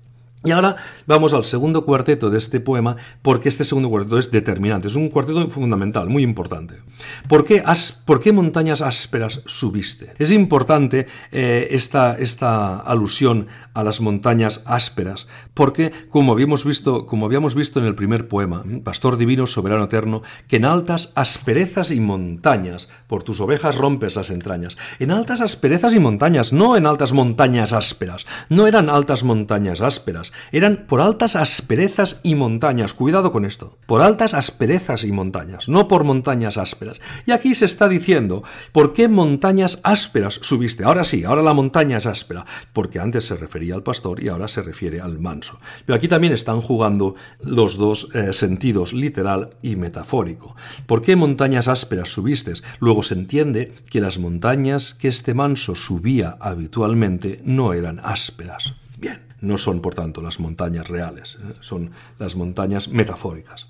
Y ahora vamos al segundo cuarteto de este poema, porque este segundo cuarteto es determinante, es un cuarteto fundamental, muy importante. ¿Por qué, por qué montañas ásperas subiste? Es importante eh, esta, esta, alusión a las montañas ásperas, porque, como habíamos, visto, como habíamos visto en el primer poema, Pastor Divino, Soberano Eterno, que en altas asperezas y montañas, por tus ovejas rompes las entrañas. En altas asperezas y montañas, no en altas montañas ásperas, no eran altas montañas ásperas, eran por altas asperezas y montañas. Cuidado con esto. Por altas asperezas y montañas, no por montañas ásperas. Y aquí se está diciendo, ¿por qué montañas ásperas subiste? Ahora sí, ahora la montaña es áspera, porque antes se refería al pastor y ahora se refiere al manso. Pero aquí también están jugando los dos eh, sentidos, literal y metafórico. ¿Por qué montañas ásperas subiste? Luego se entiende que las montañas que este manso subía habitualmente no eran ásperas. No son por tanto las montañas reales, ¿eh? son las montañas metafóricas.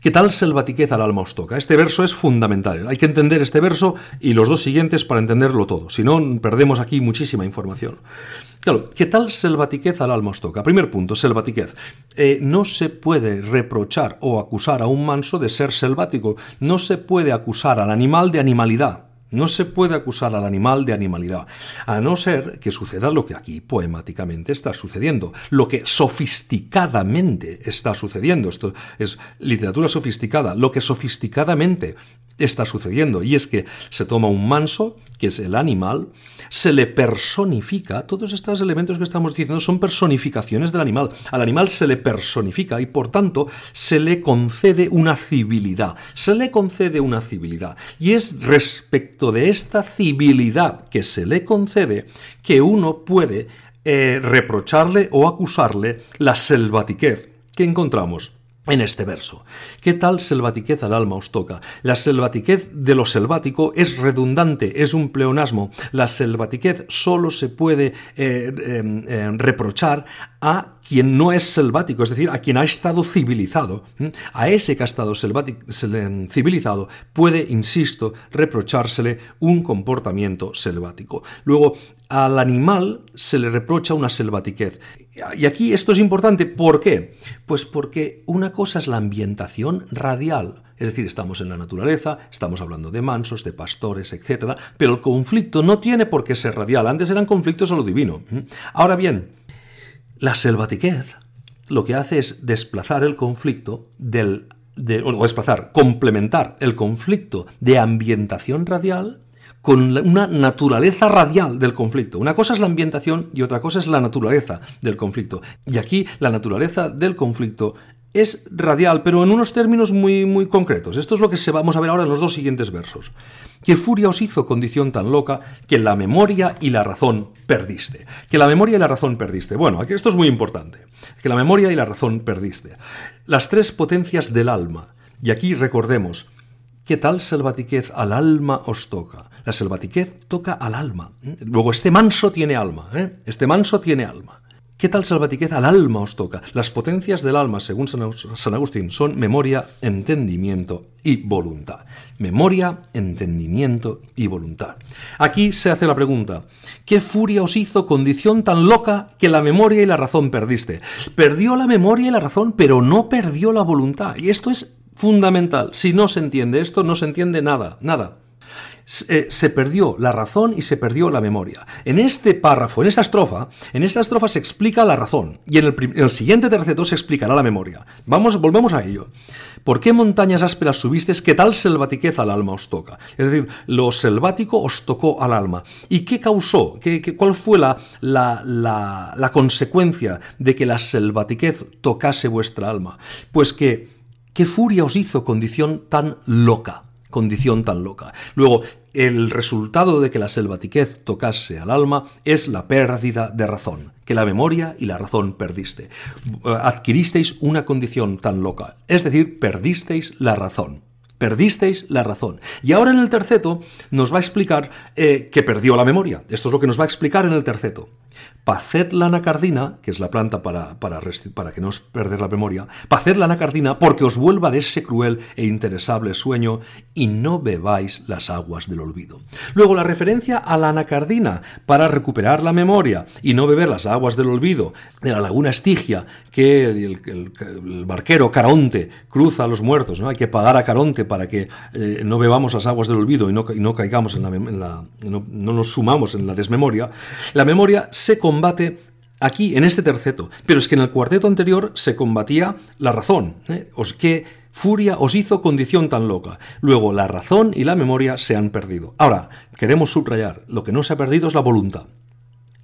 ¿Qué tal selvatiquez al alma os toca? Este verso es fundamental. Hay que entender este verso y los dos siguientes para entenderlo todo. Si no, perdemos aquí muchísima información. Claro, ¿qué tal selvatiquez al alma os toca? Primer punto, selvatiquez. Eh, no se puede reprochar o acusar a un manso de ser selvático. No se puede acusar al animal de animalidad. No se puede acusar al animal de animalidad, a no ser que suceda lo que aquí poemáticamente está sucediendo, lo que sofisticadamente está sucediendo. Esto es literatura sofisticada, lo que sofisticadamente está sucediendo. Y es que se toma un manso, que es el animal, se le personifica, todos estos elementos que estamos diciendo son personificaciones del animal. Al animal se le personifica y por tanto se le concede una civilidad. Se le concede una civilidad. Y es respecto de esta civilidad que se le concede que uno puede eh, reprocharle o acusarle la selvatiquez que encontramos en este verso. ¿Qué tal selvatiquez al alma os toca? La selvatiquez de lo selvático es redundante, es un pleonasmo. La selvatiquez solo se puede eh, eh, eh, reprochar a quien no es selvático, es decir, a quien ha estado civilizado. A ese que ha estado civilizado puede, insisto, reprochársele un comportamiento selvático. Luego, al animal se le reprocha una selvatiquez. Y aquí esto es importante, ¿por qué? Pues porque una cosa es la ambientación radial, es decir, estamos en la naturaleza, estamos hablando de mansos, de pastores, etc. Pero el conflicto no tiene por qué ser radial, antes eran conflictos a lo divino. Ahora bien, la selvatiquez lo que hace es desplazar el conflicto del o desplazar, complementar el conflicto de ambientación radial con una naturaleza radial del conflicto. Una cosa es la ambientación y otra cosa es la naturaleza del conflicto. Y aquí la naturaleza del conflicto es radial, pero en unos términos muy, muy concretos. Esto es lo que se vamos a ver ahora en los dos siguientes versos. ¿Qué furia os hizo condición tan loca que la memoria y la razón perdiste? Que la memoria y la razón perdiste. Bueno, esto es muy importante. Que la memoria y la razón perdiste. Las tres potencias del alma. Y aquí recordemos, ¿qué tal selvatiquez al alma os toca? La selvatiquez toca al alma. Luego, este manso tiene alma. ¿eh? Este manso tiene alma. ¿Qué tal salvatiquez al alma os toca? Las potencias del alma, según San Agustín, son memoria, entendimiento y voluntad. Memoria, entendimiento y voluntad. Aquí se hace la pregunta, ¿qué furia os hizo condición tan loca que la memoria y la razón perdiste? Perdió la memoria y la razón, pero no perdió la voluntad. Y esto es fundamental. Si no se entiende esto, no se entiende nada, nada. Eh, se perdió la razón y se perdió la memoria. En este párrafo, en esta estrofa, en esta estrofa se explica la razón y en el, siguiente terceto se explicará la memoria. Vamos, volvemos a ello. ¿Por qué montañas ásperas subisteis? ¿Qué tal selvatiquez al alma os toca? Es decir, lo selvático os tocó al alma. ¿Y qué causó? ¿Qué, cuál fue la, la, la consecuencia de que la selvatiquez tocase vuestra alma? Pues que, ¿qué furia os hizo condición tan loca? condición tan loca. Luego, el resultado de que la selvatiquez tocase al alma es la pérdida de razón, que la memoria y la razón perdiste. Adquiristeis una condición tan loca, es decir, perdisteis la razón. Perdisteis la razón. Y ahora en el terceto nos va a explicar eh, que perdió la memoria. Esto es lo que nos va a explicar en el terceto. Paced la anacardina, que es la planta para, para, para que no os perder la memoria, paced la anacardina porque os vuelva de ese cruel e interesable sueño y no bebáis las aguas del olvido. Luego la referencia a la anacardina para recuperar la memoria y no beber las aguas del olvido de la laguna Estigia que el, barquero Caronte cruza a los muertos, ¿no? hay que pagar a Caronte para que eh, no bebamos las aguas del olvido y no, no caigamos en la, no, no nos sumamos en la desmemoria, la memoria se combate aquí, en este terceto. Pero es que en el cuarteto anterior se combatía la razón. ¿eh? Os, ¿Qué furia os hizo condición tan loca? Luego, la razón y la memoria se han perdido. Ahora, queremos subrayar, lo que no se ha perdido es la voluntad.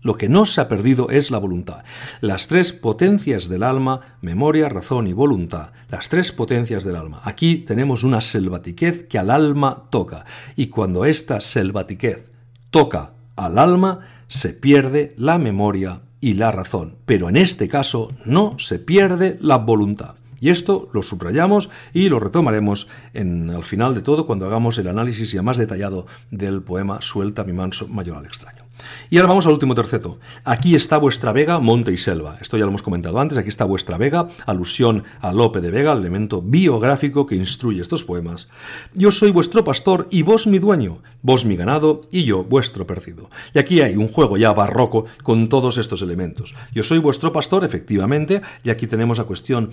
Lo que no se ha perdido es la voluntad. Las tres potencias del alma, memoria, razón y voluntad, las tres potencias del alma. Aquí tenemos una selvatiquez que al alma toca. Y cuando esta selvatiquez toca al alma, se pierde la memoria y la razón, pero en este caso no se pierde la voluntad. Y esto lo subrayamos y lo retomaremos en, al final de todo cuando hagamos el análisis ya más detallado del poema Suelta mi manso mayor al extraño. Y ahora vamos al último terceto. Aquí está vuestra Vega, monte y selva. Esto ya lo hemos comentado antes. Aquí está vuestra Vega, alusión a Lope de Vega, el elemento biográfico que instruye estos poemas. Yo soy vuestro pastor y vos mi dueño, vos mi ganado y yo vuestro percido. Y aquí hay un juego ya barroco con todos estos elementos. Yo soy vuestro pastor, efectivamente, y aquí tenemos la cuestión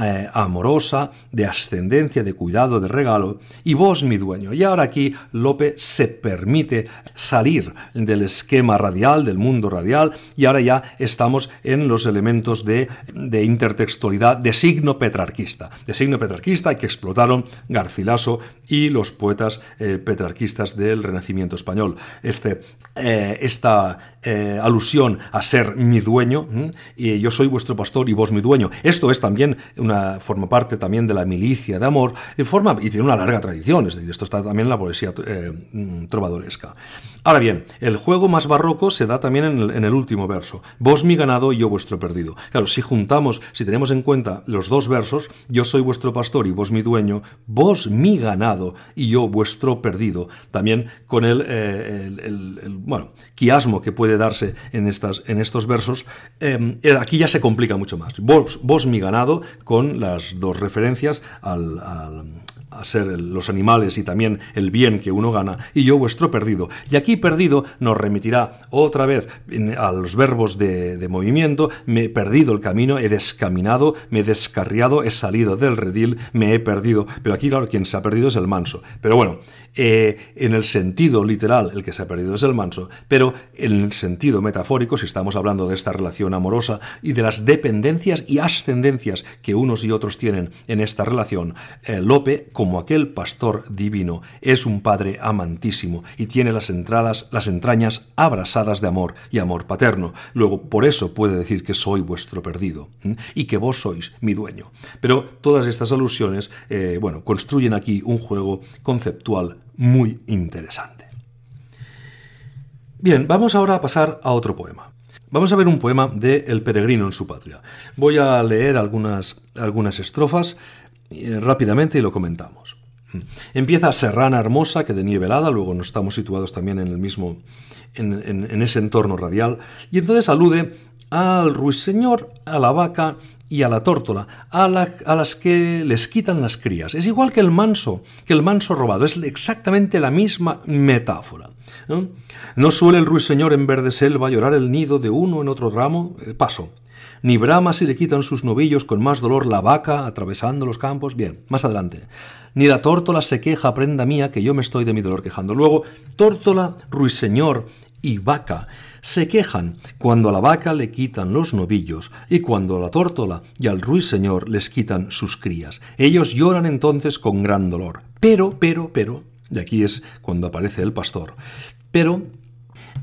eh, amorosa, de ascendencia, de cuidado, de regalo, y vos mi dueño. Y ahora aquí Lope se permite salir del esquema radial, del mundo radial, y ahora ya estamos en los elementos de, intertextualidad de signo petrarquista. De signo petrarquista que explotaron Garcilaso y los poetas eh, petrarquistas del Renacimiento español. Este, eh, esta alusión a ser mi dueño, y yo soy vuestro pastor y vos mi dueño. Esto es también forma parte también de la milicia de amor y, forma, y tiene una larga tradición, es decir, esto está también en la poesía eh, trovadoresca. Ahora bien, el juego más barroco se da también en el, último verso. Vos mi ganado y yo vuestro perdido. Claro, si juntamos, si tenemos en cuenta los dos versos, yo soy vuestro pastor y vos mi dueño, vos mi ganado y yo vuestro perdido, también con el, eh, quiasmo que puede darse en, estas, en estos versos, eh, aquí ya se complica mucho más. Vos, vos mi ganado con las dos referencias al a ser los animales y también el bien que uno gana, y yo vuestro perdido. Y aquí perdido nos remitirá otra vez a los verbos de, de, movimiento, me he perdido el camino, he descaminado, me he descarriado, he salido del redil, me he perdido. Pero aquí, claro, quien se ha perdido es el manso. Pero bueno, eh, en el sentido literal, el que se ha perdido es el manso, pero en el sentido metafórico, si estamos hablando de esta relación amorosa y de las dependencias y ascendencias que unos y otros tienen en esta relación, eh, Lope, como aquel pastor divino, es un padre amantísimo y tiene las entradas, las entrañas abrasadas de amor y amor paterno. Luego, por eso puede decir que soy vuestro perdido y que vos sois mi dueño. Pero todas estas alusiones, eh, bueno, construyen aquí un juego conceptual muy interesante. Bien, vamos ahora a pasar a otro poema. Vamos a ver un poema de El peregrino en su patria. Voy a leer algunas, algunas estrofas eh, rápidamente y lo comentamos. Empieza Serrana Hermosa, que de nieve helada, luego nos estamos situados también en el mismo, en, en ese entorno radial, y entonces alude al ruiseñor, a la vaca y a la tórtola, a, las que les quitan las crías. Es igual que el manso, que el manso robado, es exactamente la misma metáfora. ¿no? suele el ruiseñor en verde selva llorar el nido de uno en otro ramo, eh, paso. Ni brama si le quitan sus novillos con más dolor la vaca atravesando los campos. Bien, más adelante. Ni la tórtola se queja, prenda mía, que yo me estoy de mi dolor quejando. Luego, tórtola, ruiseñor y vaca se quejan cuando a la vaca le quitan los novillos y cuando a la tórtola y al ruiseñor les quitan sus crías. Ellos lloran entonces con gran dolor. Pero, pero, pero, y aquí es cuando aparece el pastor, pero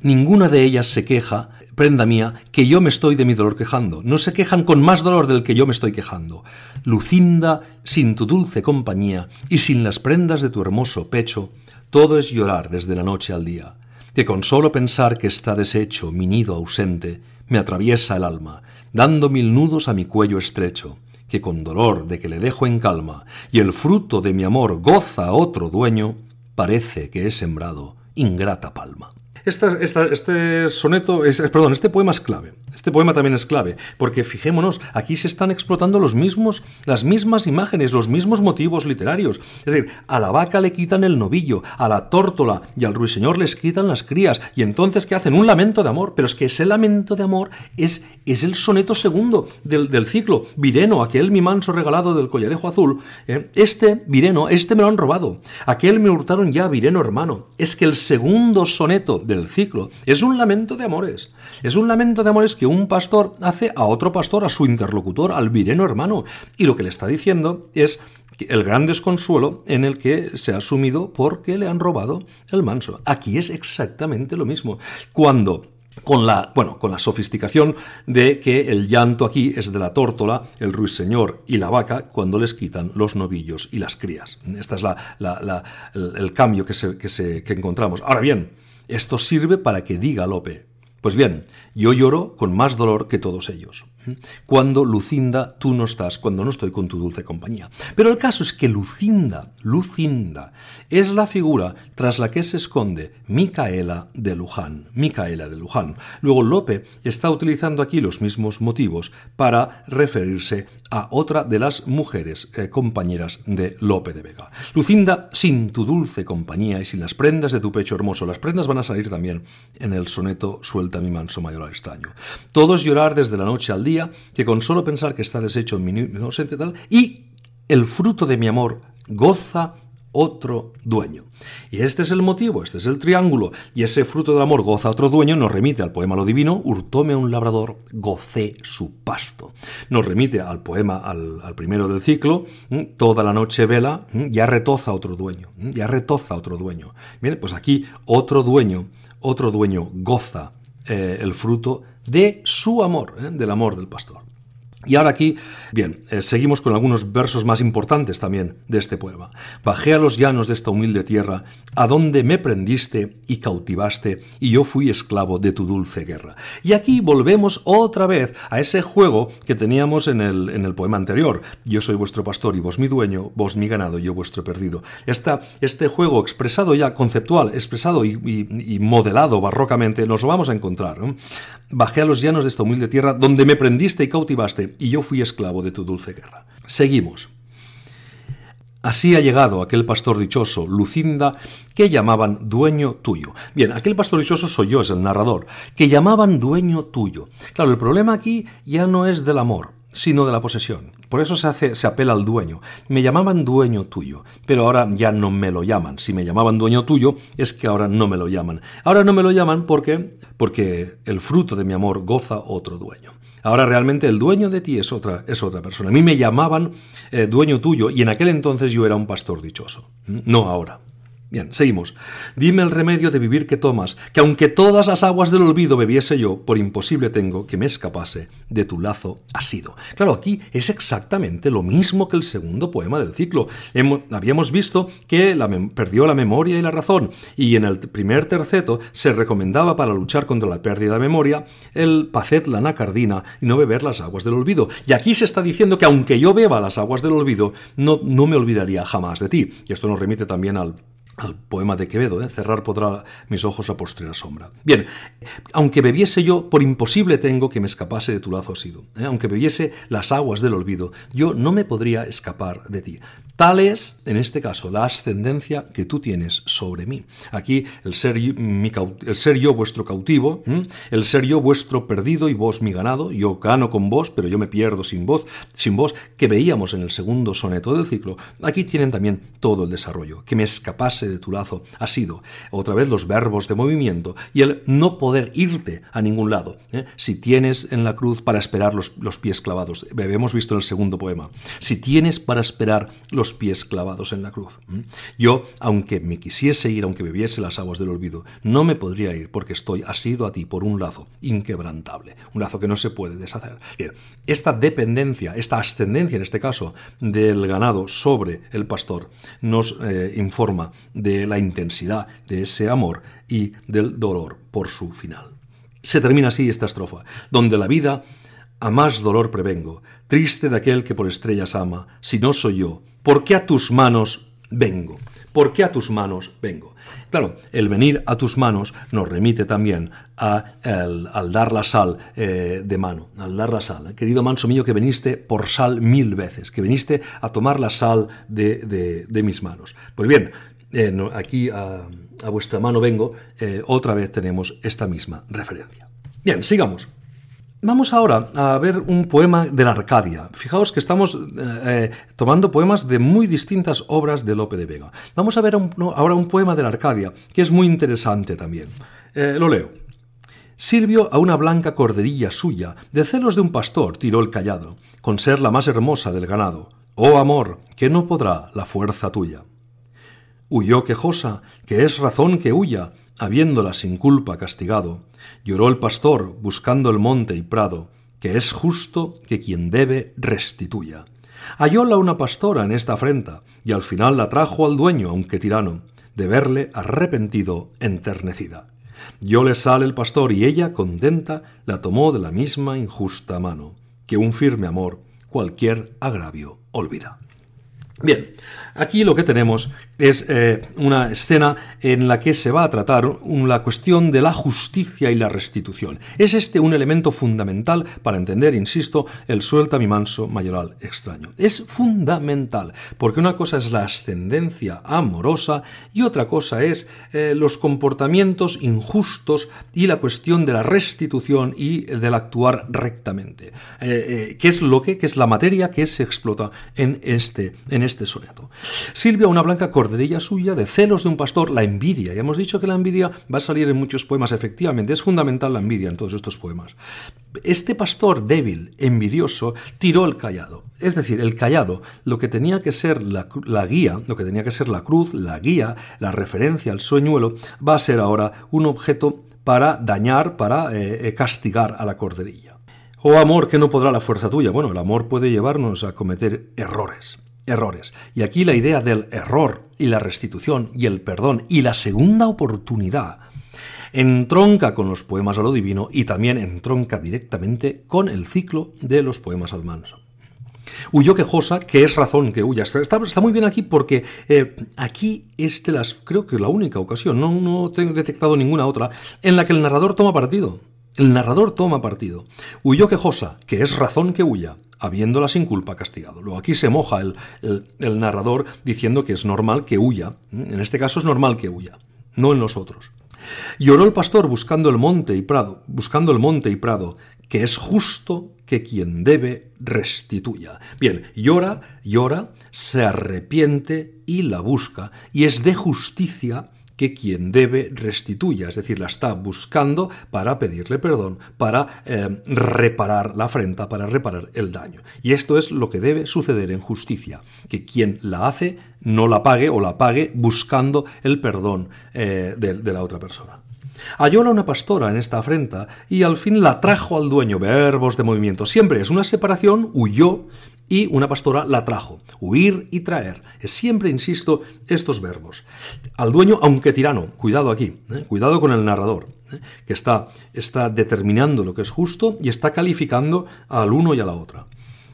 ninguna de ellas se queja, prenda mía, que yo me estoy de mi dolor quejando. No se quejan con más dolor del que yo me estoy quejando. Lucinda, sin tu dulce compañía y sin las prendas de tu hermoso pecho, todo es llorar desde la noche al día que con solo pensar que está deshecho mi nido ausente, me atraviesa el alma, dando mil nudos a mi cuello estrecho, que con dolor de que le dejo en calma y el fruto de mi amor goza otro dueño, parece que he sembrado ingrata palma. Este soneto, es, perdón, este poema es clave. Este poema también es clave, porque fijémonos, aquí se están explotando los mismos, las mismas imágenes, los mismos motivos literarios. Es decir, a la vaca le quitan el novillo, a la tórtola y al ruiseñor les quitan las crías, y entonces ¿qué hacen? Un lamento de amor, pero es que ese lamento de amor es, es el soneto segundo del, ciclo. Vireno, aquel mi manso regalado del collarejo azul, ¿eh? este Vireno, este me lo han robado, aquel me hurtaron ya, Vireno hermano. Es que el segundo soneto del ciclo es un lamento de amores, es un lamento de amores que un pastor hace a otro pastor, a su interlocutor, al vireno hermano. Y lo que le está diciendo es el gran desconsuelo en el que se ha sumido porque le han robado el manso. Aquí es exactamente lo mismo. Cuando con la, bueno, con la sofisticación de que el llanto aquí es de la tórtola, el ruiseñor y la vaca cuando les quitan los novillos y las crías. Este es la, el, cambio que, encontramos. Ahora bien, esto sirve para que diga Lope, pues bien, yo lloro con más dolor que todos ellos. Cuando, Lucinda, tú no estás, cuando no estoy con tu dulce compañía. Pero el caso es que Lucinda, Lucinda, es la figura tras la que se esconde Micaela de Luján. Micaela de Luján. Luego Lope está utilizando aquí los mismos motivos para referirse a otra de las mujeres eh, compañeras de Lope de Vega. Lucinda, sin tu dulce compañía y sin las prendas de tu pecho hermoso, las prendas van a salir también en el soneto Suelta mi manso mayor al extraño. Todos llorar desde la noche al día que con solo pensar que está deshecho mi inocente tal, y el fruto de mi amor goza otro dueño. Y este es el motivo, este es el triángulo, y ese fruto del amor goza otro dueño nos remite al poema Lo Divino, hurtóme un labrador, gocé su pasto. Nos remite al poema, al, primero del ciclo, toda la noche vela, ya retoza otro dueño, ya retoza otro dueño. Bien, pues aquí otro dueño, otro dueño goza eh, el fruto de su amor, ¿eh? del amor del pastor. Y ahora aquí, bien, eh, seguimos con algunos versos más importantes también de este poema. Bajé a los llanos de esta humilde tierra, a donde me prendiste y cautivaste, y yo fui esclavo de tu dulce guerra. Y aquí volvemos otra vez a ese juego que teníamos en el, en el poema anterior. Yo soy vuestro pastor y vos mi dueño, vos mi ganado, yo vuestro perdido. Esta, este juego expresado ya, conceptual, expresado y, modelado barrocamente, nos lo vamos a encontrar. Bajé a los llanos de esta humilde tierra, donde me prendiste y cautivaste, y yo fui esclavo de tu dulce guerra. Seguimos. Así ha llegado aquel pastor dichoso, Lucinda, que llamaban dueño tuyo. Bien, aquel pastor dichoso soy yo, es el narrador, que llamaban dueño tuyo. Claro, el problema aquí ya no es del amor, sino de la posesión. Por eso se, hace, se apela al dueño. Me llamaban dueño tuyo, pero ahora ya no me lo llaman. Si me llamaban dueño tuyo, es que ahora no me lo llaman. Ahora no me lo llaman porque, porque el fruto de mi amor goza otro dueño. Ahora realmente el dueño de ti es otra, es otra persona. A mí me llamaban eh, dueño tuyo y en aquel entonces yo era un pastor dichoso. No ahora. Bien, seguimos. Dime el remedio de vivir que tomas, que aunque todas las aguas del olvido bebiese yo, por imposible tengo que me escapase de tu lazo asido. Claro, aquí es exactamente lo mismo que el segundo poema del ciclo. habíamos visto que la perdió la memoria y la razón, y en el primer terceto se recomendaba para luchar contra la pérdida de memoria el pacet la nacardina y no beber las aguas del olvido. Y aquí se está diciendo que aunque yo beba las aguas del olvido, no, no me olvidaría jamás de ti. Y esto nos remite también al al poema de Quevedo, ¿eh? cerrar podrá mis ojos a postrera sombra. Bien, aunque bebiese yo, por imposible tengo que me escapase de tu lazo asido. ¿eh? Aunque bebiese las aguas del olvido, yo no me podría escapar de ti. Tal es, en este caso, la ascendencia que tú tienes sobre mí. Aquí el ser, yo vuestro cautivo, el ser yo vuestro perdido y vos mi ganado, yo gano con vos, pero yo me pierdo sin vos, sin vos, que veíamos en el segundo soneto del ciclo, aquí tienen también todo el desarrollo. Que me escapase de tu lazo ha sido otra vez los verbos de movimiento y el no poder irte a ningún lado. ¿eh? Si tienes en la cruz para esperar los, los pies clavados, hemos visto en el segundo poema, si tienes para esperar los pies clavados en la cruz. Yo, aunque me quisiese ir, aunque bebiese las aguas del olvido, no me podría ir porque estoy asido a ti por un lazo inquebrantable, un lazo que no se puede deshacer. Bien, esta dependencia, esta ascendencia en este caso del ganado sobre el pastor nos eh, informa de la intensidad de ese amor y del dolor por su final. Se termina así esta estrofa, donde la vida a más dolor prevengo, triste de aquel que por estrellas ama, si no soy yo, ¿por qué a tus manos vengo? ¿Por qué a tus manos vengo? Claro, el venir a tus manos nos remite también a al dar la sal eh, de mano, al dar la sal. Querido manso mío, que viniste por sal mil veces, que viniste a tomar la sal de, mis manos. Pues bien, eh, aquí a, vuestra mano vengo, eh, otra vez tenemos esta misma referencia. Bien, sigamos. Vamos ahora a ver un poema de la Arcadia. Fijaos que estamos eh, eh, tomando poemas de muy distintas obras de Lope de Vega. Vamos a ver ahora un poema de la Arcadia, que es muy interesante también. Eh, lo leo. Sirvió a una blanca corderilla suya, de celos de un pastor tiró el callado, con ser la más hermosa del ganado. Oh amor, que no podrá la fuerza tuya. Huyó quejosa, que es razón que huya, habiéndola sin culpa castigado. Lloró el pastor, buscando el monte y prado, que es justo que quien debe restituya. Hallóla una pastora en esta afrenta, y al final la trajo al dueño, aunque tirano, de verle arrepentido, enternecida. Yo le sale el pastor y ella, contenta, la tomó de la misma injusta mano, que un firme amor cualquier agravio olvida. Bien, aquí lo que tenemos es eh, una escena en la que se va a tratar la cuestión de la justicia y la restitución. Es este un elemento fundamental para entender, insisto, el suelta mi manso mayoral extraño. Es fundamental, porque una cosa es la ascendencia amorosa y otra cosa es eh, los comportamientos injustos y la cuestión de la restitución y del actuar rectamente. Eh, ¿Qué es lo que, es la materia que se explota en este, en este soneto. Silvia, una blanca corderilla suya, de celos de un pastor, la envidia. Ya hemos dicho que la envidia va a salir en muchos poemas, efectivamente, es fundamental la envidia en todos estos poemas. Este pastor débil, envidioso, tiró el callado. Es decir, el callado, lo que tenía que ser la, guía, lo que tenía que ser la cruz, la guía, la referencia al sueñuelo, va a ser ahora un objeto para dañar, para eh, eh, castigar a la corderilla. Oh amor que no podrá la fuerza tuya. Bueno, el amor puede llevarnos a cometer errores. Errores. Y aquí la idea del error y la restitución y el perdón y la segunda oportunidad entronca con los poemas a lo divino y también entronca directamente con el ciclo de los poemas al manso. Huyó quejosa, que es razón que huya. Está, muy bien aquí porque eh, aquí es de las, creo que la única ocasión, no, no he detectado ninguna otra, en la que el narrador toma partido. El narrador toma partido. Huyó quejosa, que es razón que huya, habiéndola sin culpa castigado. Luego aquí se moja el, el narrador diciendo que es normal que huya. En este caso es normal que huya, no en los otros. Lloró el pastor buscando el monte y prado, buscando el monte y prado, que es justo que quien debe restituya. Bien, llora, llora, se arrepiente y la busca, y es de justicia que quien debe restituya, es decir, la está buscando para pedirle perdón, para eh, reparar la afrenta, para reparar el daño. Y esto es lo que debe suceder en justicia, que quien la hace no la pague o la pague buscando el perdón eh, de, la otra persona. Hallóla una pastora en esta afrenta y al fin la trajo al dueño. Verbos de movimiento. Siempre es una separación, huyó y una pastora la trajo. Huir y traer. Siempre, insisto, estos verbos. Al dueño, aunque tirano. Cuidado aquí. ¿eh? Cuidado con el narrador, ¿eh? que está, está determinando lo que es justo y está calificando al uno y a la otra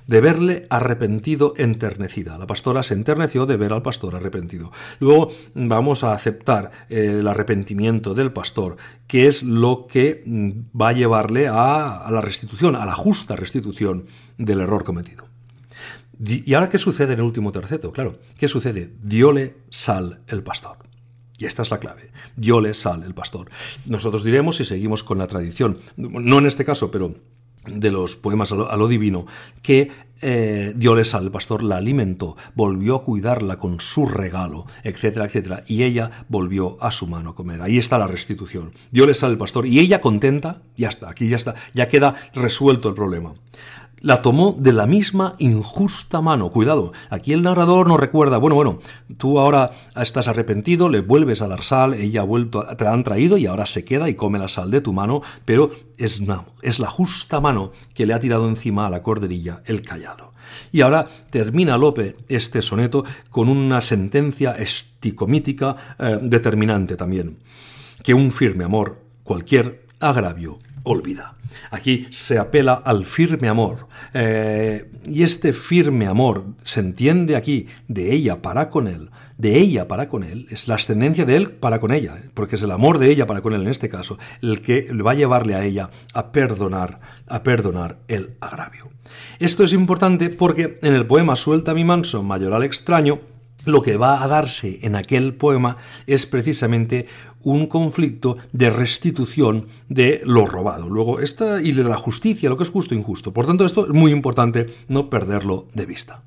de verle arrepentido enternecida. La pastora se enterneció de ver al pastor arrepentido. Luego vamos a aceptar eh, el arrepentimiento del pastor, que es lo que mm, va a llevarle a la restitución, a la justa restitución del error cometido. ¿Y ahora qué sucede en el último terceto? Claro, ¿qué sucede? Diole sal el pastor. Y esta es la clave. Diole sal el pastor. Nosotros diremos, si seguimos con la tradición, no en este caso, pero de los poemas a lo, divino, que eh, Diole sal el pastor la alimentó, volvió a cuidarla con su regalo, etcétera, etcétera, y ella volvió a su mano a comer. Ahí está la restitución. Diole sal el pastor y ella contenta, ya está, aquí ya está, ya queda resuelto el problema la tomó de la misma injusta mano. Cuidado, aquí el narrador nos recuerda, bueno, bueno, tú ahora estás arrepentido, le vuelves a dar sal, ella ha vuelto, te la han traído y ahora se queda y come la sal de tu mano, pero es, es la justa mano que le ha tirado encima a la corderilla el callado. Y ahora termina Lope este soneto con una sentencia esticomítica eh, determinante también, que un firme amor, cualquier agravio, olvida. Aquí se apela al firme amor. Eh, y este firme amor se entiende aquí de ella para con él, de ella para con él, es la ascendencia de él para con ella, eh, porque es el amor de ella para con él en este caso, el que va a llevarle a ella a perdonar, a perdonar el agravio. Esto es importante porque en el poema Suelta mi manso, mayoral extraño, lo que va a darse en aquel poema es precisamente un conflicto de restitución de lo robado. Luego, esta y de la justicia, lo que es justo e injusto. Por tanto, esto es muy importante no perderlo de vista.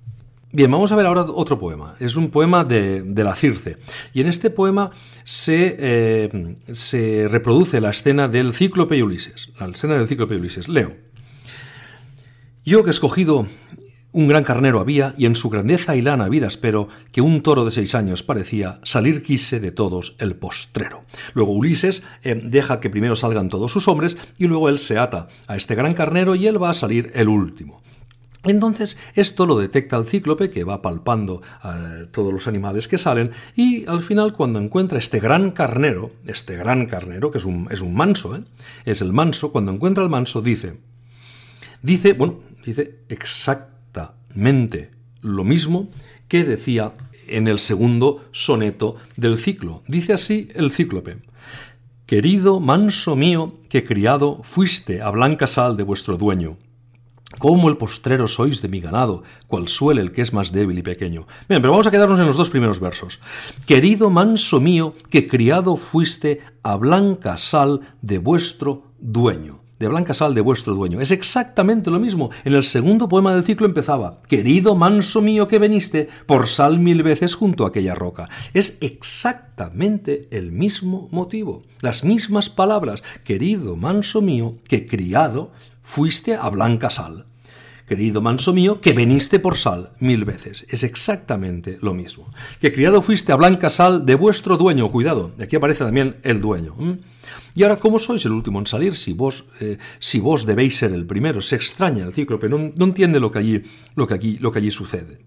Bien, vamos a ver ahora otro poema. Es un poema de, la Circe. Y en este poema se, eh, se reproduce la escena del cíclope y Ulises. La escena del cíclope y Ulises. Leo. Yo que he escogido un gran carnero había, y en su grandeza y lana vida espero, que un toro de seis años parecía, salir quise de todos el postrero. Luego Ulises eh, deja que primero salgan todos sus hombres, y luego él se ata a este gran carnero y él va a salir el último. Entonces, esto lo detecta el cíclope que va palpando a todos los animales que salen y al final cuando encuentra este gran carnero, este gran carnero, que es un, es un manso, ¿eh? es el manso, cuando encuentra al manso dice, dice, bueno, dice exactamente mente lo mismo que decía en el segundo soneto del ciclo. Dice así el cíclope. Querido manso mío, que criado fuiste a blanca sal de vuestro dueño. Cómo el postrero sois de mi ganado, cual suele el que es más débil y pequeño. Bien, pero vamos a quedarnos en los dos primeros versos. Querido manso mío, que criado fuiste a blanca sal de vuestro dueño de blanca sal de vuestro dueño. Es exactamente lo mismo. En el segundo poema del ciclo empezaba, querido manso mío que veniste por sal mil veces junto a aquella roca. Es exactamente el mismo motivo, las mismas palabras, querido manso mío que criado fuiste a blanca sal. querido manso mío, que veniste por sal mil veces. Es exactamente lo mismo. Que criado fuiste a blanca sal de vuestro dueño. Cuidado, aquí aparece también el dueño. Y ahora, ¿cómo sois el último en salir si vos, eh, si vos debéis ser el primero? Se extraña el cíclope, no, entiende lo que, allí, lo, que aquí, lo que allí sucede.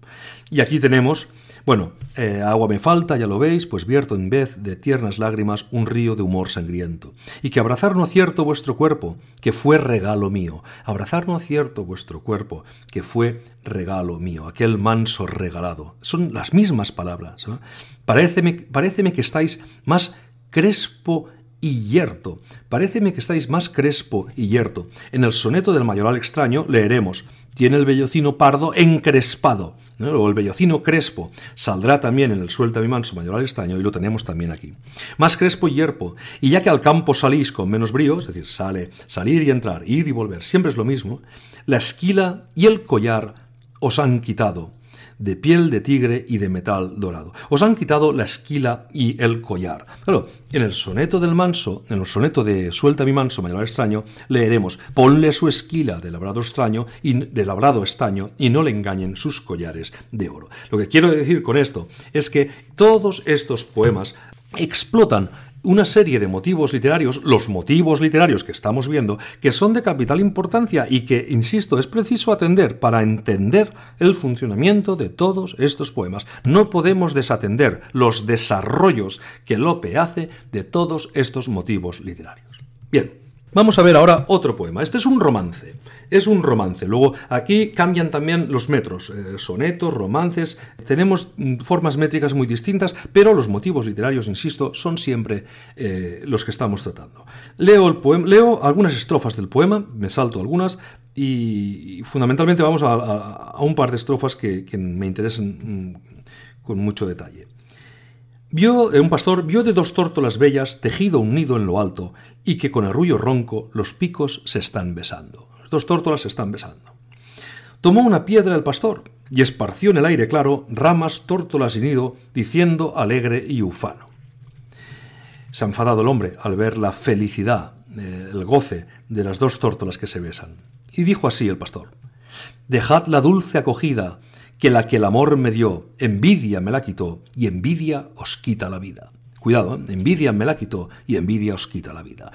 Y aquí tenemos bueno, eh, agua me falta, ya lo veis, pues vierto en vez de tiernas lágrimas un río de humor sangriento. Y que abrazar no acierto vuestro cuerpo, que fue regalo mío. Abrazar no acierto vuestro cuerpo, que fue regalo mío, aquel manso regalado. Son las mismas palabras. ¿no? Paréceme, que estáis más crespo y yerto. Paréceme que estáis más crespo y yerto. En el soneto del mayoral extraño leeremos tiene el vellocino pardo encrespado, o el vellocino crespo, saldrá también en el suelta mi manso mayor al estaño y lo tenemos también aquí. Más crespo y yerpo, y ya que al campo salís con menos brío, es decir, sale, salir y entrar, ir y volver, siempre es lo mismo, la esquila y el collar os han quitado, de piel de tigre y de metal dorado. Os han quitado la esquila y el collar. Claro, en el soneto del manso, en el soneto de Suelta mi manso, mayor extraño, leeremos, ponle su esquila de labrado extraño y de labrado estaño y no le engañen sus collares de oro. Lo que quiero decir con esto es que todos estos poemas explotan una serie de motivos literarios, los motivos literarios que estamos viendo, que son de capital importancia y que, insisto, es preciso atender para entender el funcionamiento de todos estos poemas. No podemos desatender los desarrollos que Lope hace de todos estos motivos literarios. Bien, Vamos a ver ahora otro poema. Este es un romance. Es un romance. Luego aquí cambian también los metros. Eh, sonetos, romances. Tenemos mm, formas métricas muy distintas, pero los motivos literarios, insisto, son siempre eh, los que estamos tratando. Leo, algunas estrofas del poema, me salto algunas, y, fundamentalmente vamos a, un par de estrofas que, que me interesan mm, con mucho detalle. Vio, eh, un pastor vio de dos tórtolas bellas tejido un nido en lo alto y que con arrullo ronco los picos se están besando. Dos tórtolas se están besando. Tomó una piedra el pastor y esparció en el aire claro ramas, tórtolas y nido, diciendo alegre y ufano. Se ha enfadado el hombre al ver la felicidad, eh, el goce de las dos tórtolas que se besan. Y dijo así el pastor, Dejad la dulce acogida que la que el amor me dio, envidia me la quitó, y envidia os quita la vida. Cuidado, ¿eh? envidia me la quitó y envidia os quita la vida.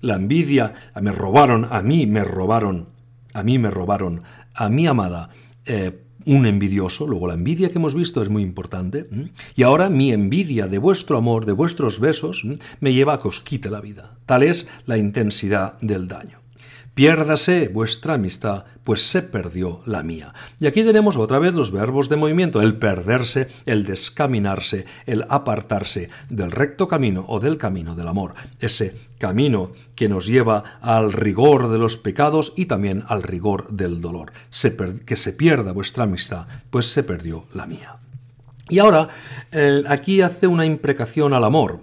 La envidia, me robaron, a mí me robaron, a mí me robaron, a mi amada, eh, un envidioso, luego la envidia que hemos visto es muy importante, y ahora mi envidia de vuestro amor, de vuestros besos, me lleva a que os quite la vida. Tal es la intensidad del daño. Piérdase vuestra amistad, pues se perdió la mía. Y aquí tenemos otra vez los verbos de movimiento, el perderse, el descaminarse, el apartarse del recto camino o del camino del amor, ese camino que nos lleva al rigor de los pecados y también al rigor del dolor. que se pierda vuestra amistad, pues se perdió la mía. Y ahora, eh, aquí hace una imprecación al amor,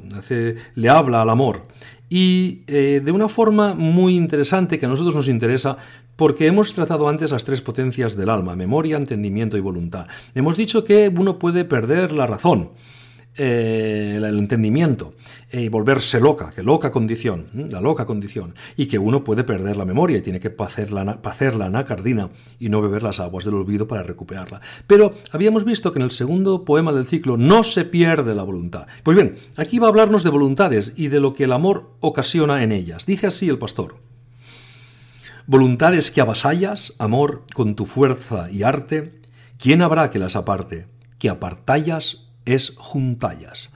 le habla al amor y eh, de una forma muy interesante que a nosotros nos interesa porque hemos tratado antes las tres potencias del alma, memoria, entendimiento y voluntad. Hemos dicho que uno puede perder la razón. Eh, el entendimiento y eh, volverse loca, que loca condición, la loca condición, y que uno puede perder la memoria y tiene que hacer la, la anacardina y no beber las aguas del olvido para recuperarla. Pero habíamos visto que en el segundo poema del ciclo no se pierde la voluntad. Pues bien, aquí va a hablarnos de voluntades y de lo que el amor ocasiona en ellas. Dice así el pastor. Voluntades que avasallas, amor, con tu fuerza y arte, ¿quién habrá que las aparte? Que apartallas es juntallas.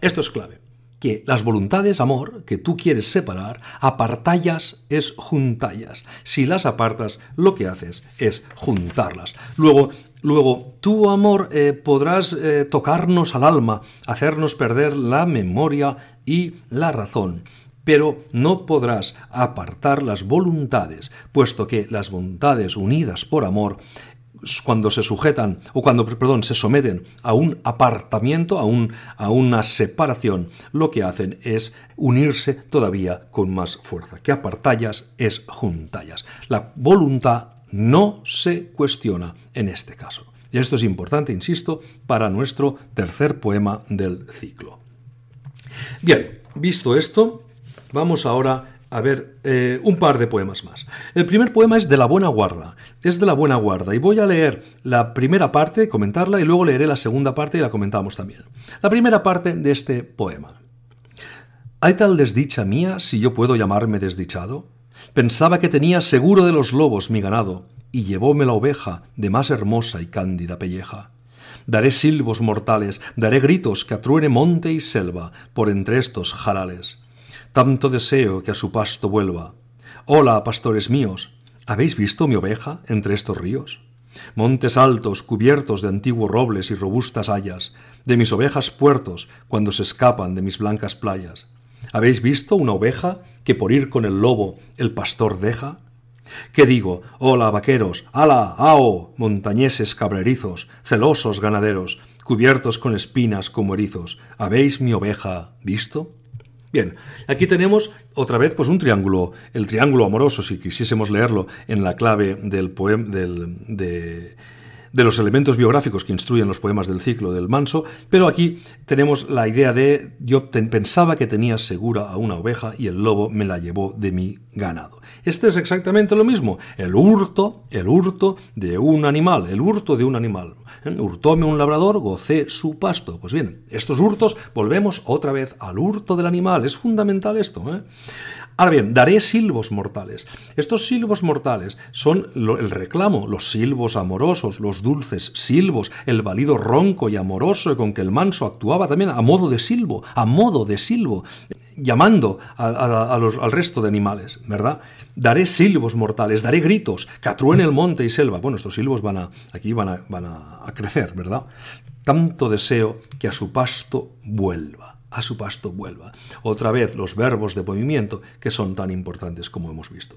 esto es clave. Que las voluntades, amor, que tú quieres separar, apartallas es juntallas. Si las apartas, lo que haces es juntarlas. Luego, luego tu amor eh, podrás eh, tocarnos al alma, hacernos perder la memoria y la razón pero no podrás apartar las voluntades, puesto que las voluntades unidas por amor cuando se sujetan o cuando, perdón, se someten a un apartamiento, a, un, a una separación, lo que hacen es unirse todavía con más fuerza. Que apartallas es juntallas. La voluntad no se cuestiona en este caso. Y esto es importante, insisto, para nuestro tercer poema del ciclo. Bien, visto esto, vamos ahora a ver eh, un par de poemas más. El primer poema es de la buena guarda, es de la buena guarda, y voy a leer la primera parte, comentarla, y luego leeré la segunda parte y la comentamos también. La primera parte de este poema. ¿Hay tal desdicha mía si yo puedo llamarme desdichado? Pensaba que tenía seguro de los lobos mi ganado, y llevóme la oveja de más hermosa y cándida pelleja. Daré silbos mortales, daré gritos que atruene monte y selva por entre estos jarales. Tanto deseo que a su pasto vuelva. Hola, pastores míos, ¿habéis visto mi oveja entre estos ríos? Montes altos, cubiertos de antiguos robles y robustas hayas, de mis ovejas puertos cuando se escapan de mis blancas playas. ¿Habéis visto una oveja que por ir con el lobo el pastor deja? ¿Qué digo? Hola, vaqueros, ala, ao, montañeses cabrerizos, celosos ganaderos, cubiertos con espinas como erizos, ¿habéis mi oveja visto? Bien, aquí tenemos otra vez pues un triángulo, el triángulo amoroso, si quisiésemos leerlo en la clave del poema del, de de los elementos biográficos que instruyen los poemas del ciclo del Manso, pero aquí tenemos la idea de yo pensaba que tenía segura a una oveja y el lobo me la llevó de mi ganado. Este es exactamente lo mismo, el hurto, el hurto de un animal, el hurto de un animal. ¿Eh? Hurtóme un labrador, gocé su pasto. Pues bien, estos hurtos, volvemos otra vez al hurto del animal, es fundamental esto. ¿eh? Ahora bien, daré silbos mortales. Estos silbos mortales son el reclamo, los silbos amorosos, los dulces silbos, el valido ronco y amoroso con que el manso actuaba también a modo de silbo, a modo de silbo, llamando al resto de animales, ¿verdad? Daré silbos mortales, daré gritos, que atruene el monte y selva. Bueno, estos silbos van a, aquí van a, van a crecer, ¿verdad? Tanto deseo que a su pasto vuelva a su pasto vuelva. Otra vez los verbos de movimiento que son tan importantes como hemos visto.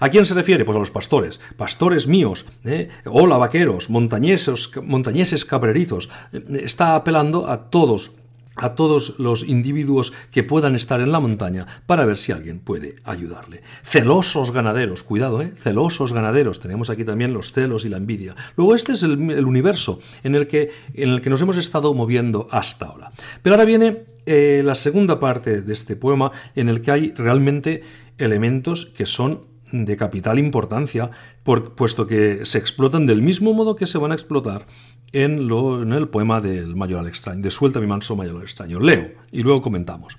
¿A quién se refiere? Pues a los pastores. Pastores míos, ¿eh? hola vaqueros, montañeses, montañeses cabrerizos. Está apelando a todos a todos los individuos que puedan estar en la montaña para ver si alguien puede ayudarle. Celosos ganaderos, cuidado, ¿eh? celosos ganaderos, tenemos aquí también los celos y la envidia. Luego este es el, universo en el, que, en el que nos hemos estado moviendo hasta ahora. Pero ahora viene eh, la segunda parte de este poema en el que hay realmente elementos que son de capital importancia, puesto que se explotan del mismo modo que se van a explotar en, lo, en el poema del Mayoral Extraño, de Suelta mi manso Mayoral Extraño. Leo y luego comentamos.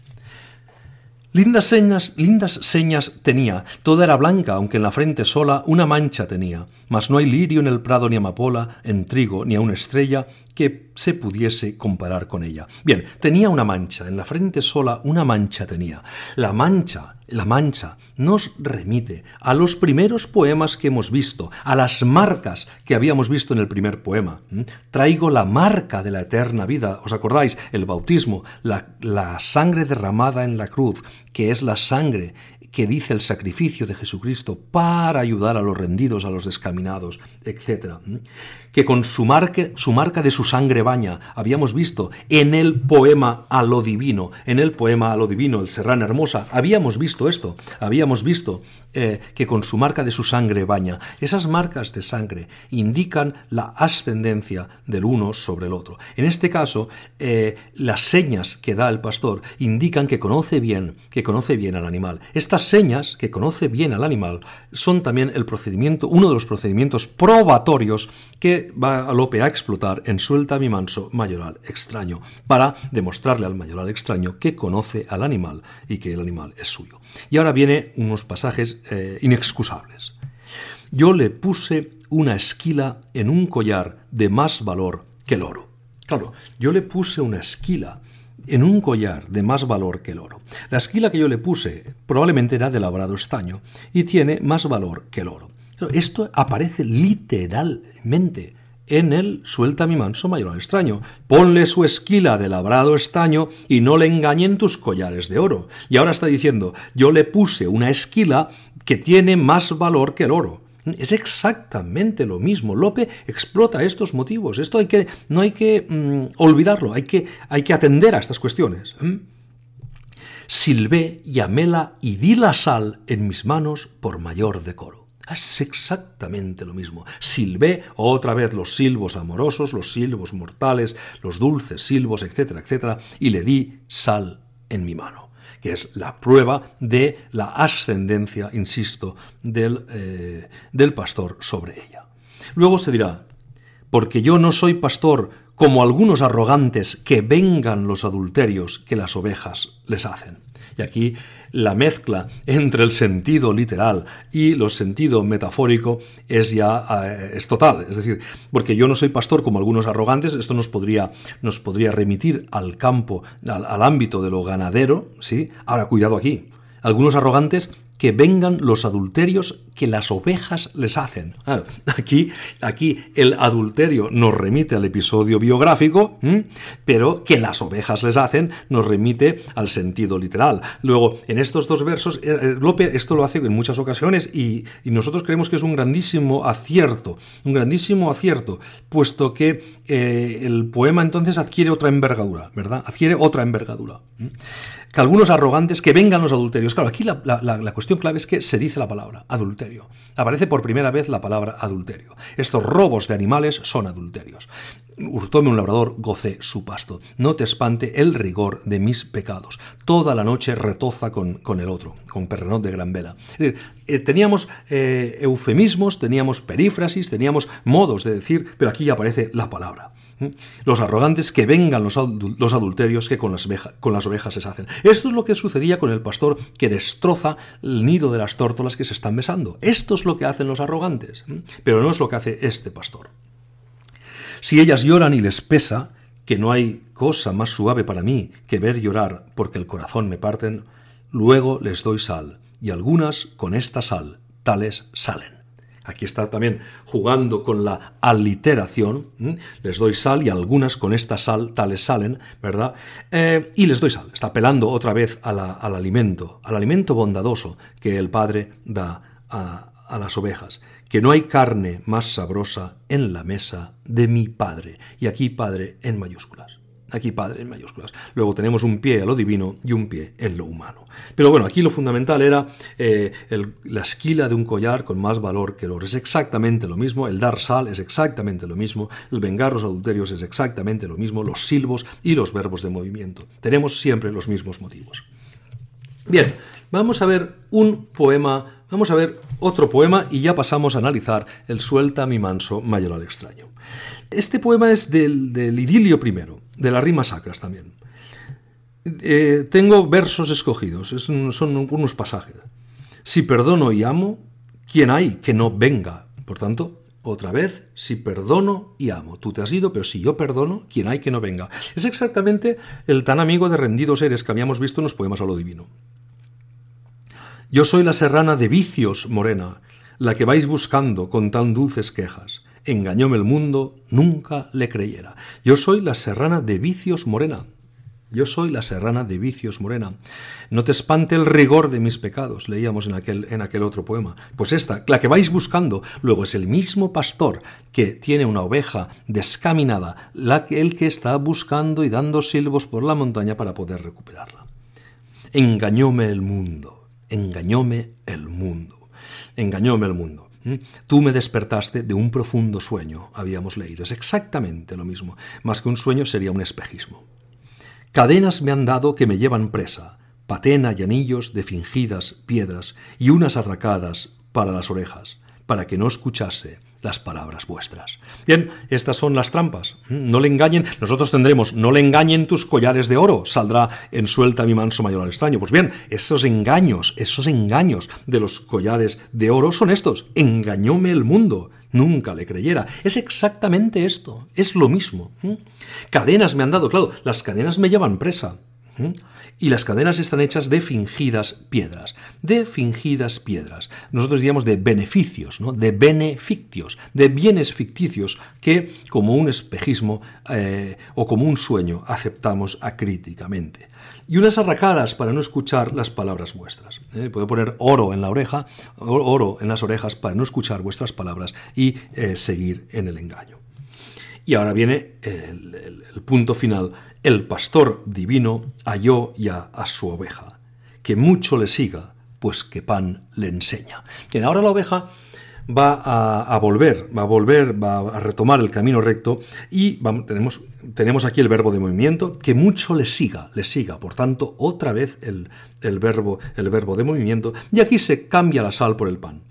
Lindas señas, lindas señas tenía, toda era blanca, aunque en la frente sola una mancha tenía, mas no hay lirio en el prado ni amapola, en trigo ni a una estrella que se pudiese comparar con ella. Bien, tenía una mancha, en la frente sola una mancha tenía. La mancha, la mancha, nos remite a los primeros poemas que hemos visto, a las marcas que habíamos visto en el primer poema. ¿Mm? Traigo la marca de la eterna vida, ¿os acordáis? El bautismo, la, la sangre derramada en la cruz, que es la sangre que dice el sacrificio de Jesucristo para ayudar a los rendidos, a los descaminados, etc. Que con su marca, su marca de su sangre baña, habíamos visto en el poema a lo divino, en el poema a lo divino, el Serrana Hermosa, habíamos visto esto, habíamos visto eh, que con su marca de su sangre baña. Esas marcas de sangre indican la ascendencia del uno sobre el otro. En este caso, eh, las señas que da el pastor indican que conoce bien, que conoce bien al animal. Estas señas, que conoce bien al animal, son también el procedimiento, uno de los procedimientos probatorios que va a Lope a explotar en Suelta mi manso mayoral extraño, para demostrarle al mayoral extraño que conoce al animal y que el animal es suyo. Y ahora viene unos pasajes eh, inexcusables. Yo le puse una esquila en un collar de más valor que el oro. Claro, yo le puse una esquila en un collar de más valor que el oro. La esquila que yo le puse probablemente era de labrado estaño y tiene más valor que el oro. Esto aparece literalmente en el suelta mi manso mayor al extraño. Ponle su esquila de labrado estaño y no le engañen tus collares de oro. Y ahora está diciendo, yo le puse una esquila que tiene más valor que el oro. Es exactamente lo mismo. Lope explota estos motivos. Esto hay que, no hay que mm, olvidarlo, hay que, hay que atender a estas cuestiones. Silbé, llamela y di la sal en mis manos por mayor decoro. Es exactamente lo mismo. Silbé, otra vez los silbos amorosos, los silbos mortales, los dulces silbos, etcétera, etcétera, y le di sal en mi mano que es la prueba de la ascendencia, insisto, del, eh, del pastor sobre ella. Luego se dirá, porque yo no soy pastor como algunos arrogantes que vengan los adulterios que las ovejas les hacen. Y aquí la mezcla entre el sentido literal y el sentido metafórico es ya eh, es total. Es decir, porque yo no soy pastor como algunos arrogantes, esto nos podría, nos podría remitir al campo, al, al ámbito de lo ganadero, ¿sí? Ahora, cuidado aquí. Algunos arrogantes que vengan los adulterios que las ovejas les hacen. Aquí, aquí el adulterio nos remite al episodio biográfico, pero que las ovejas les hacen nos remite al sentido literal. Luego, en estos dos versos, eh, eh, Lope esto lo hace en muchas ocasiones y, nosotros creemos que es un grandísimo acierto, un grandísimo acierto, puesto que eh, el poema entonces adquiere otra envergadura, ¿verdad? Adquiere otra envergadura que algunos arrogantes que vengan los adulterios. Claro, aquí la, cuestión clave es que se dice la palabra adulterio. Aparece por primera vez la palabra adulterio. Estos robos de animales son adulterios. Hurtóme un labrador, gocé su pasto. No te espante el rigor de mis pecados. Toda la noche retoza con, con el otro, con perrenot de gran vela. Eh, teníamos eh, eufemismos, teníamos perífrasis, teníamos modos de decir, pero aquí aparece la palabra. Los arrogantes que vengan los, adulterios que con las, con las ovejas se hacen. Esto es lo que sucedía con el pastor que destroza el nido de las tórtolas que se están besando. Esto es lo que hacen los arrogantes, pero no es lo que hace este pastor. Si ellas lloran y les pesa, que no hay cosa más suave para mí que ver llorar porque el corazón me parten, luego les doy sal, y algunas con esta sal tales salen. Aquí está también jugando con la aliteración. Les doy sal y algunas con esta sal tales salen, ¿verdad? Eh, y les doy sal. Está apelando otra vez al alimento, al alimento bondadoso que el Padre da a, a las ovejas. Que no hay carne más sabrosa en la mesa de mi Padre. Y aquí Padre en mayúsculas. Aquí Padre en mayúsculas. Luego tenemos un pie a lo divino y un pie en lo humano. Pero bueno, aquí lo fundamental era eh, la esquila de un collar con más valor que el oro. Es exactamente lo mismo, el dar sal es exactamente lo mismo, el vengar los adulterios es exactamente lo mismo, los silbos y los verbos de movimiento. Tenemos siempre los mismos motivos. Bien, vamos a ver un poema, vamos a ver otro poema y ya pasamos a analizar el Suelta mi manso mayor al extraño. Este poema es del, idilio primero, de las rimas sacras también. Eh, tengo versos escogidos, son unos pasajes. Si perdono y amo, ¿quién hay que no venga? Por tanto, otra vez, si perdono y amo. Tú te has ido, pero si yo perdono, ¿quién hay que no venga? Es exactamente el tan amigo de rendidos eres que habíamos visto en los poemas a lo divino. Yo soy la serrana de vicios, morena, la que vais buscando con tan dulces quejas engañóme el mundo, nunca le creyera. Yo soy la serrana de vicios morena. Yo soy la serrana de vicios morena. No te espante el rigor de mis pecados, leíamos en aquel, en aquel otro poema. Pues esta, la que vais buscando, luego es el mismo pastor que tiene una oveja descaminada, la que, el que está buscando y dando silbos por la montaña para poder recuperarla. Engañóme el mundo, engañóme el mundo, engañóme el mundo. ¿Mm? Tú me despertaste de un profundo sueño, habíamos leído. Es exactamente lo mismo. Más que un sueño sería un espejismo. Cadenas me han dado que me llevan presa, patena y anillos de fingidas piedras y unas arracadas para las orejas, para que no escuchase las palabras vuestras. Bien, estas son las trampas. ¿Mm? No le engañen, nosotros tendremos, no le engañen tus collares de oro, saldrá en suelta mi manso mayor al extraño. Pues bien, esos engaños, esos engaños de los collares de oro son estos. Engañóme el mundo, nunca le creyera. Es exactamente esto, es lo mismo. ¿Mm? Cadenas me han dado, claro, las cadenas me llevan presa. Y las cadenas están hechas de fingidas piedras, de fingidas piedras. Nosotros diríamos de beneficios, de beneficios, de bienes ficticios que como un espejismo eh, o como un sueño aceptamos acríticamente. Y unas arracadas para no escuchar las palabras vuestras. ¿eh? Puedo poner oro en la oreja, oro en las orejas para no escuchar vuestras palabras y eh, seguir en el engaño. Y ahora viene el, punto final. El pastor divino halló ya a su oveja. Que mucho le siga, pues que pan le enseña. Bien, ahora la oveja va a, volver, va a volver, va a retomar el camino recto y tenemos, tenemos aquí el verbo de movimiento, que mucho le siga, le siga, por tanto, otra vez el, verbo, el verbo de movimiento, y aquí se cambia la sal por el pan,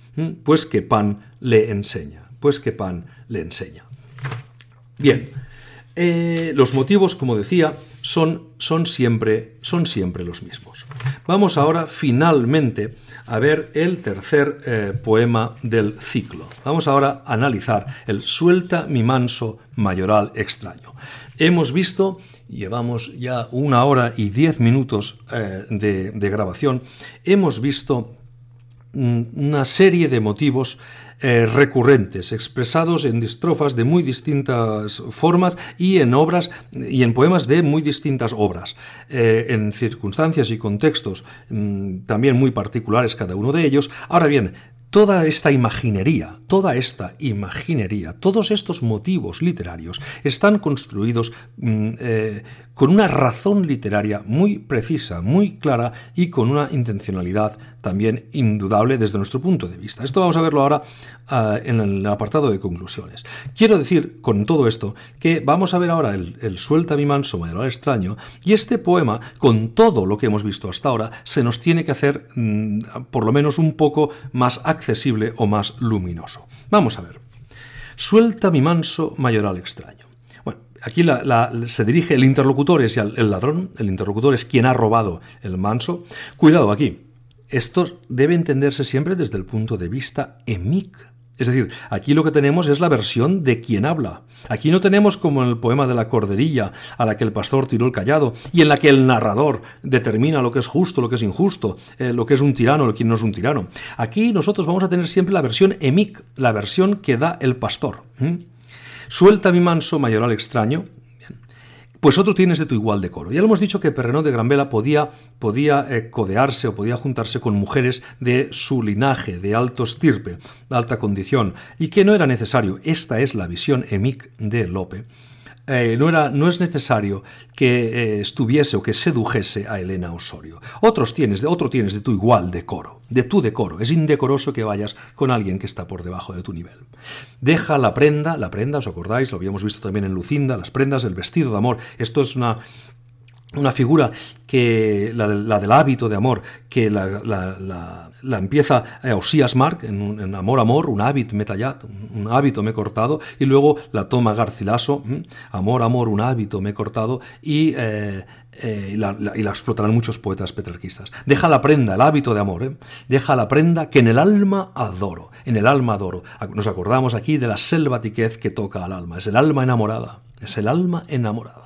pues que pan le enseña, pues que pan le enseña. Bien, eh, los motivos, como decía, son, son, siempre, son siempre los mismos. Vamos ahora finalmente a ver el tercer eh, poema del ciclo. Vamos ahora a analizar el Suelta mi manso mayoral extraño. Hemos visto, llevamos ya una hora y diez minutos eh, de grabación, hemos visto mm, una serie de motivos eh, recurrentes, expresados en estrofas de muy distintas formas y en obras y en poemas de muy distintas obras, eh, en circunstancias y contextos mm, también muy particulares cada uno de ellos. Ahora bien, toda esta imaginería, toda esta imaginería, todos estos motivos literarios están construidos mm, eh, con una razón literaria muy precisa, muy clara y con una intencionalidad también indudable desde nuestro punto de vista. Esto vamos a verlo ahora ah, en el apartado de conclusiones. Quiero decir con todo esto que vamos a ver ahora el, Suelta mi manso mayor extraño y este poema, con todo lo que hemos visto hasta ahora, se nos tiene que hacer mm, por lo menos un poco más accesible o más luminoso. Vamos a ver. Suelta mi manso mayoral extraño. Aquí se dirige, el interlocutor es el, ladrón, el interlocutor es quien ha robado el manso. Cuidado aquí, esto debe entenderse siempre desde el punto de vista emic. Es decir, aquí lo que tenemos es la versión de quien habla. Aquí no tenemos como en el poema de la corderilla, a la que el pastor tiró el callado, y en la que el narrador determina lo que es justo, lo que es injusto, eh, lo que es un tirano, lo que no es un tirano. Aquí nosotros vamos a tener siempre la versión emic, la versión que da el pastor. Suelta mi manso mayoral extraño, pues otro tienes de tu igual decoro. Ya lo hemos dicho que Perrenot de Granvela podía, podía eh, codearse o podía juntarse con mujeres de su linaje, de alto estirpe, de alta condición, y que no era necesario. Esta es la visión emic de Lope eh, no, era, no es necesario que eh, estuviese o que sedujese a Elena Osorio. Otros tienes, otro tienes de tu igual decoro, de tu decoro. Es indecoroso que vayas con alguien que está por debajo de tu nivel. Deja la prenda, la prenda, ¿os acordáis? Lo habíamos visto también en Lucinda, las prendas, el vestido de amor. Esto es una, una figura que la, del hábito de amor, que la, empieza eh, Osías Marc en, Amor Amor, un hábito me tallat, un hábito me he cortado, y luego la toma Garcilaso, Amor Amor, un hábito me he cortado, y, eh, eh, y, la, explotarán muchos poetas petrarquistas. Deja la prenda, el hábito de amor, deja la prenda que en el alma adoro, en el alma adoro. Nos acordamos aquí de la selvatiquez que toca al alma, es el alma enamorada, es el alma enamorada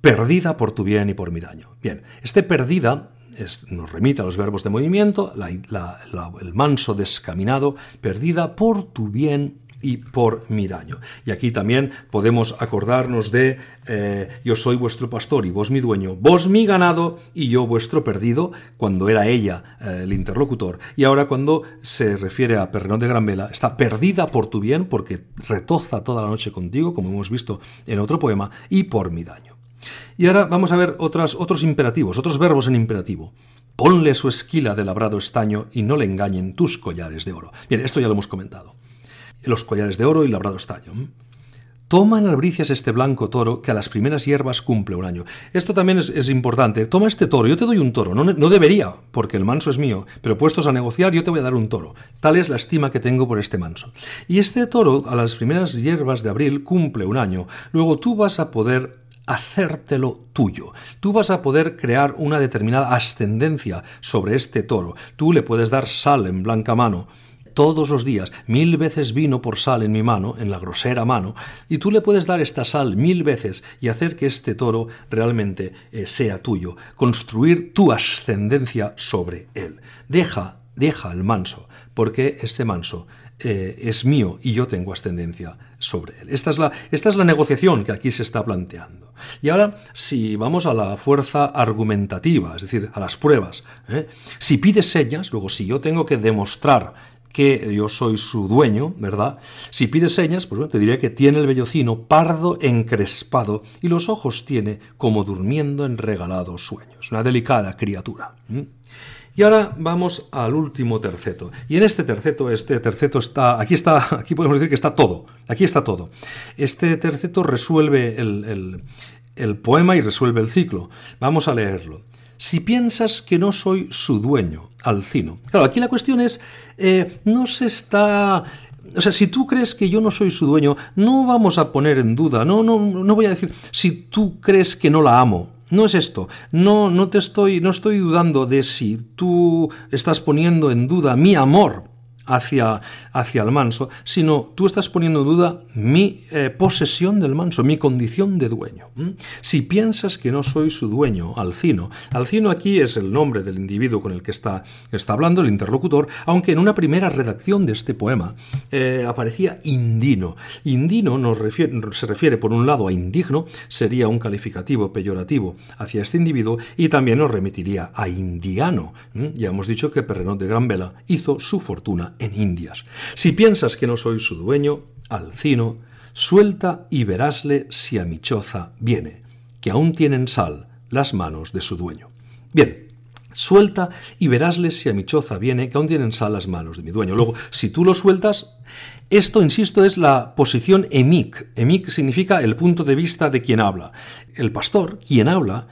perdida por tu bien y por mi daño. Bien, este perdida nos remite a los verbos de movimiento, el manso descaminado, perdida por tu bien y por mi daño. Y aquí también podemos acordarnos de eh, yo soy vuestro pastor y vos mi dueño, vos mi ganado y yo vuestro perdido, cuando era ella eh, el interlocutor. Y ahora cuando se refiere a Perrenón de Gran Vela, está perdida por tu bien porque retoza toda la noche contigo, como hemos visto en otro poema, y por mi daño. Y ahora vamos a ver otros imperativos, otros verbos en imperativo. Ponle su esquila de labrado estaño y no le engañen tus collares de oro. Bien, esto ya lo hemos comentado. Los collares de oro y labrado estaño. Toma en albricias este blanco toro que a las primeras hierbas cumple un año. Esto también es, importante. Toma este toro, yo te doy un toro. No, no, debería, porque el manso es mío, pero puestos a negociar yo te voy a dar un toro. Tal es la estima que tengo por este manso. Y este toro a las primeras hierbas de abril cumple un año. Luego tú vas a poder hacértelo tuyo. Tú vas a poder crear una determinada ascendencia sobre este toro. Tú le puedes dar sal en blanca mano todos los días, mil veces vino por sal en mi mano, en la grosera mano, y tú le puedes dar esta sal mil veces y hacer que este toro realmente eh, sea tuyo, construir tu ascendencia sobre él. Deja, deja el manso, porque este manso eh, es mío y yo tengo ascendencia sobre él. Esta es, la, esta es la negociación que aquí se está planteando. Y ahora, si vamos a la fuerza argumentativa, es decir, a las pruebas, ¿eh? si pide señas, luego si yo tengo que demostrar que yo soy su dueño, ¿verdad? Si pide señas, pues bueno, te diré que tiene el vellocino pardo encrespado y los ojos tiene como durmiendo en regalados sueños. Una delicada criatura. Y ahora vamos al último terceto. Y en este terceto, este terceto está, aquí está, aquí podemos decir que está todo, aquí está todo. Este terceto resuelve el, el poema y resuelve el ciclo. Vamos a leerlo. Si piensas que no soy su dueño, Alcino. Claro, aquí la cuestión es, eh, no se está o sea, si tú crees que yo no soy su dueño, no vamos a poner en duda, no, no, no voy a decir, si tú crees que no la amo, no es esto. No, no te estoy, no estoy dudando de si tú estás poniendo en duda mi amor hacia, hacia el manso, sino tú estás poniendo en duda mi eh, posesión del manso, mi condición de dueño. Si piensas que no soy su dueño, Alcino, Alcino aquí es el nombre del individuo con el que está, está hablando, el interlocutor, aunque en una primera redacción de este poema eh, aparecía indino. Indino nos se refiere por un lado a indigno, sería un calificativo peyorativo hacia este individuo, y también nos remitiría a indiano. Ya hemos dicho que Perrenot de Gran Vela hizo su fortuna en Indias. Si piensas que no soy su dueño, Alcino, suelta y verásle si a mi choza viene, que aún tienen sal las manos de su dueño. Bien, suelta y verásle si a mi choza viene, que aún tienen sal las manos de mi dueño. Luego, si tú lo sueltas, esto, insisto, es la posición emic. Emic significa el punto de vista de quien habla. El pastor, quien habla,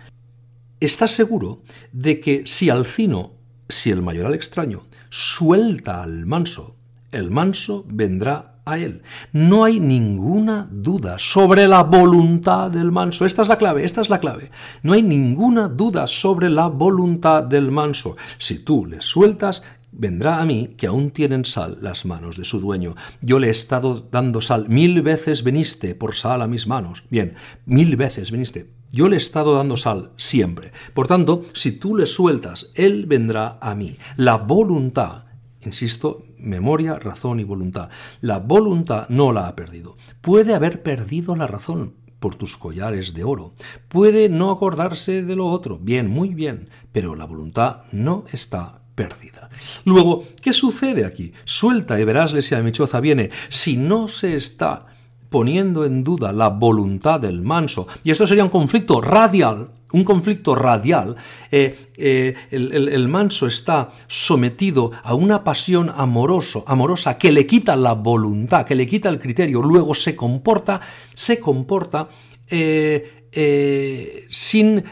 está seguro de que si Alcino, si el mayoral extraño, suelta al manso, el manso vendrá a él. No hay ninguna duda sobre la voluntad del manso. Esta es la clave, esta es la clave. No hay ninguna duda sobre la voluntad del manso. Si tú le sueltas, vendrá a mí que aún tienen sal las manos de su dueño. Yo le he estado dando sal. Mil veces veniste por sal a mis manos. Bien, mil veces veniste. Yo le he estado dando sal siempre. Por tanto, si tú le sueltas, Él vendrá a mí. La voluntad, insisto, memoria, razón y voluntad. La voluntad no la ha perdido. Puede haber perdido la razón por tus collares de oro. Puede no acordarse de lo otro. Bien, muy bien. Pero la voluntad no está perdida. Luego, ¿qué sucede aquí? Suelta y verásle si a mi choza viene. Si no se está poniendo en duda la voluntad del manso, y esto sería un conflicto radial, un conflicto radial, eh, eh, el, manso está sometido a una pasión amoroso, amorosa que le quita la voluntad, que le quita el criterio, luego se comporta, se comporta eh, sin,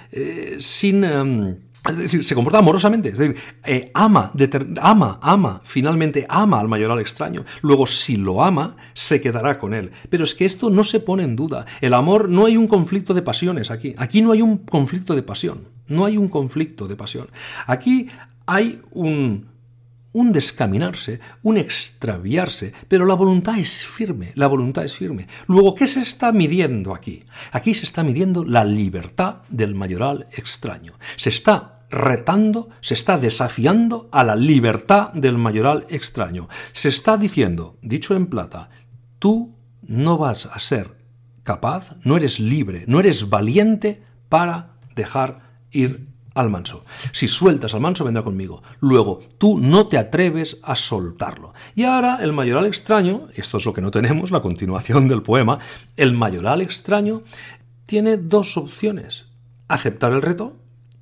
sin em, es decir, se comporta amorosamente, es decir, eh, ama, ama, ama, finalmente ama al mayoral extraño. Luego, si lo ama, se quedará con él. Pero es que esto no se pone en duda. El amor, no hay un conflicto de pasiones aquí. Aquí no hay un conflicto de pasión. No hay un conflicto de pasión. Aquí hay un, un descaminarse, un extraviarse, pero la voluntad es firme, la voluntad es firme. Luego, ¿qué se está midiendo aquí? Aquí se está midiendo la libertad del mayoral extraño. Se está retando, se está desafiando a la libertad del mayoral extraño. Se está diciendo, dicho en plata, tú no vas a ser capaz, no eres libre, no eres valiente para dejar ir al manso. Si sueltas al manso, vendrá conmigo. Luego, tú no te atreves a soltarlo. Y ahora el mayoral extraño, esto es lo que no tenemos, la continuación del poema, el mayoral extraño tiene dos opciones. Aceptar el reto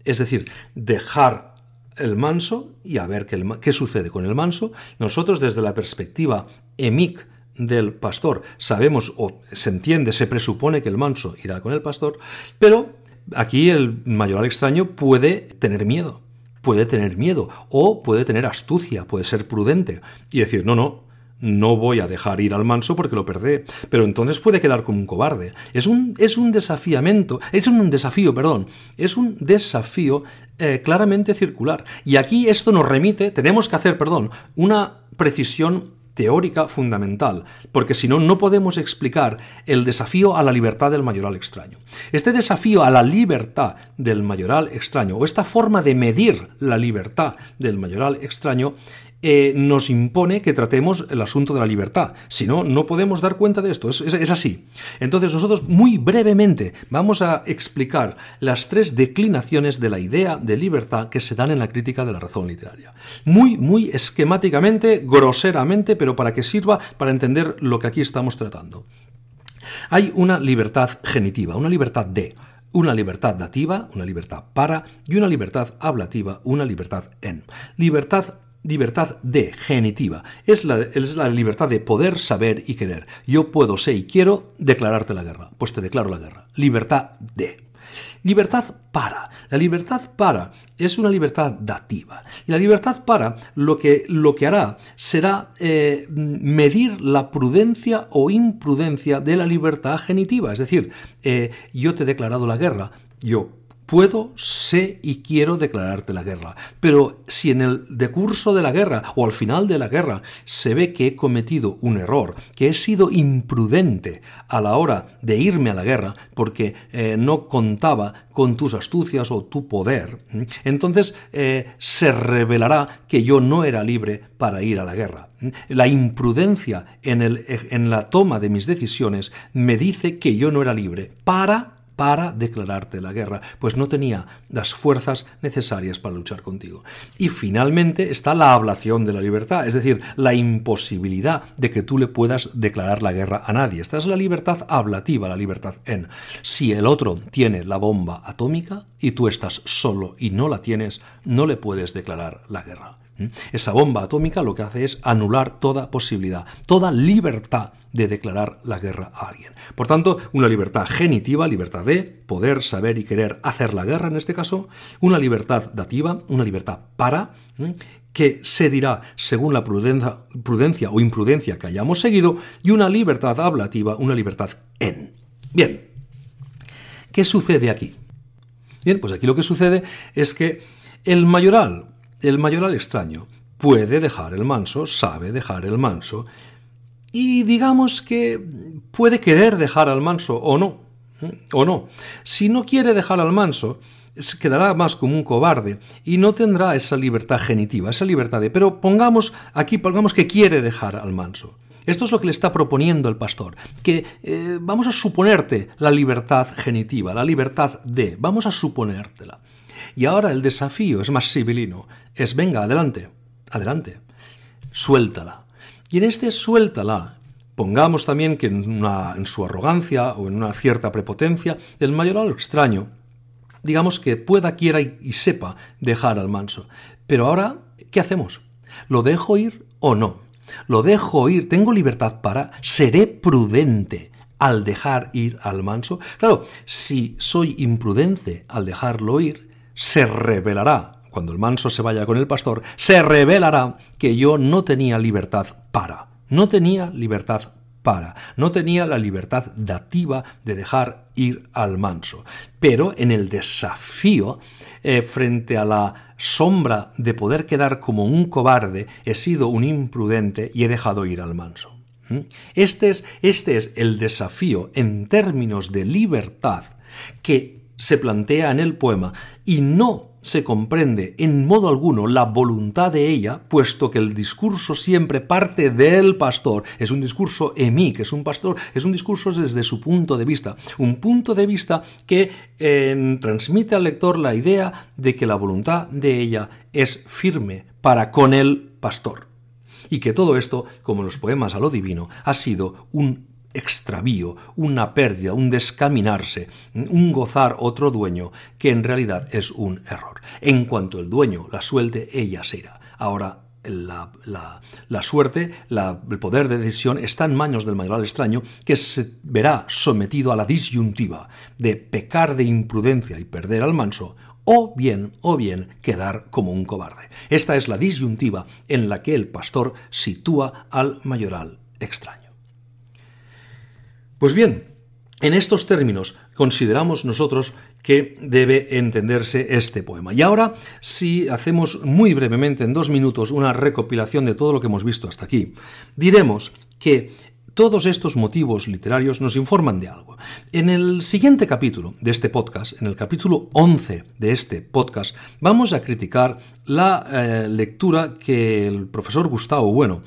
es decir, dejar el manso y a ver qué, sucede con el manso. Nosotros desde la perspectiva emic del pastor sabemos o se entiende, se presupone que el manso irá con el pastor, pero aquí el mayoral extraño puede tener miedo, puede tener miedo o puede tener astucia, puede ser prudente y decir, no, no, no voy a dejar ir al manso porque lo perdré, pero entonces puede quedar como un cobarde. Es un, es un desafiamiento, es un desafío, perdón, es un desafío eh, claramente circular. Y aquí esto nos remite, tenemos que hacer, perdón, una precisión teórica fundamental, porque si no, no podemos explicar el desafío a la libertad del mayoral extraño. Este desafío a la libertad del mayoral extraño, o esta forma de medir la libertad del mayoral extraño, eh, nos impone que tratemos el asunto de la libertad. Si no, no podemos dar cuenta de esto. Es, es, así. Entonces nosotros muy brevemente vamos a explicar las tres declinaciones de la idea de libertad que se dan en la crítica de la razón literaria. Muy, muy esquemáticamente, groseramente, pero para que sirva para entender lo que aquí estamos tratando. Hay una libertad genitiva, una libertad de una libertad dativa, una libertad para, y una libertad ablativa, una libertad en. Libertad libertad de genitiva. Es la, es la, libertad de poder, saber y querer. Yo puedo, sé y quiero declararte la guerra. Pues te declaro la guerra. Libertad de. Libertad para. La libertad para es una libertad dativa. Y la libertad para lo que, lo que hará será eh, medir la prudencia o imprudencia de la libertad genitiva. Es decir, eh, yo te he declarado la guerra, yo Puedo, sé y quiero declararte la guerra, pero si en el decurso de la guerra o al final de la guerra se ve que he cometido un error, que he sido imprudente a la hora de irme a la guerra porque eh, no contaba con tus astucias o tu poder, entonces eh, se revelará que yo no era libre para ir a la guerra. La imprudencia en, en la toma de mis decisiones me dice que yo no era libre para para declararte la guerra, pues no tenía las fuerzas necesarias para luchar contigo. Y finalmente está la ablación de la libertad, es decir, la imposibilidad de que tú le puedas declarar la guerra a nadie. Esta es la libertad ablativa, la libertad en. Si el otro tiene la bomba atómica y tú estás solo y no la tienes, no le puedes declarar la guerra. ¿Mm? Esa bomba atómica lo que hace es anular toda posibilidad, toda libertad de declarar la guerra a alguien. Por tanto, una libertad genitiva, libertad de poder, saber y querer hacer la guerra en este caso, una libertad dativa, una libertad para, que se dirá según la prudencia, prudencia o imprudencia que hayamos seguido, y una libertad ablativa, una libertad en. Bien, ¿qué sucede aquí? Bien, pues aquí lo que sucede es que el mayoral el mayoral extraño puede dejar el manso, sabe dejar el manso, y digamos que puede querer dejar al manso o no, o no. Si no quiere dejar al manso, quedará más como un cobarde y no tendrá esa libertad genitiva, esa libertad de... Pero pongamos aquí, pongamos que quiere dejar al manso. Esto es lo que le está proponiendo el pastor, que eh, vamos a suponerte la libertad genitiva, la libertad de, vamos a suponértela. Y ahora el desafío es más civilino, es venga, adelante, adelante, suéltala. Y en este suéltala, pongamos también que en, en su arrogancia o en una cierta prepotencia, el mayoral extraño, digamos que pueda, quiera y, y sepa dejar al manso. Pero ahora, ¿qué hacemos? ¿Lo dejo ir o no? Lo dejo ir, tengo libertad para, seré prudente al dejar ir al manso. Claro, si soy imprudente al dejarlo ir, se revelará, cuando el manso se vaya con el pastor, se revelará que yo no tenía libertad para, no tenía libertad para, no tenía la libertad dativa de dejar ir al manso. Pero en el desafío, eh, frente a la sombra de poder quedar como un cobarde, he sido un imprudente y he dejado ir al manso. ¿Mm? Este es, este es el desafío en términos de libertad que se plantea en el poema y no se comprende en modo alguno la voluntad de ella, puesto que el discurso siempre parte del pastor. Es un discurso emí, que es un pastor, es un discurso desde su punto de vista. Un punto de vista que eh, transmite al lector la idea de que la voluntad de ella es firme para con el pastor. Y que todo esto, como los poemas a lo divino, ha sido un extravío, una pérdida, un descaminarse, un gozar otro dueño, que en realidad es un error. En cuanto el dueño la suelte, ella se irá. Ahora la, suerte, el poder de decisión está en manos del mayoral extraño, que se verá sometido a la disyuntiva de pecar de imprudencia y perder al manso, o bien, o bien quedar como un cobarde. Esta es la disyuntiva en la que el pastor sitúa al mayoral extraño. Pues bien, en estos términos consideramos nosotros que debe entenderse este poema. Y ahora, si hacemos muy brevemente, en dos minutos, una recopilación de todo lo que hemos visto hasta aquí, diremos que todos estos motivos literarios nos informan de algo. En el siguiente capítulo de este podcast, en el capítulo 11 de este podcast, vamos a criticar la eh, lectura que el profesor Gustavo Bueno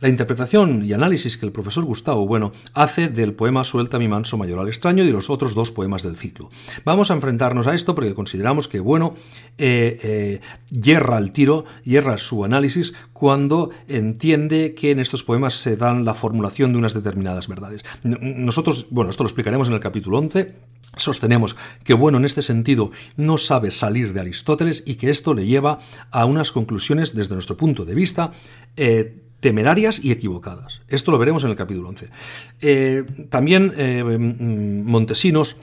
la interpretación y análisis que el profesor Gustavo Bueno hace del poema Suelta mi manso mayor al extraño y de los otros dos poemas del ciclo. Vamos a enfrentarnos a esto porque consideramos que Bueno eh, eh, hierra el tiro, hierra su análisis cuando entiende que en estos poemas se dan la formulación de unas determinadas verdades. Nosotros, bueno, esto lo explicaremos en el capítulo 11, Sostenemos que Bueno en este sentido no sabe salir de Aristóteles y que esto le lleva a unas conclusiones desde nuestro punto de vista eh, temerarias y equivocadas. Esto lo veremos en el capítulo 11. Eh, también eh, mm, Montesinos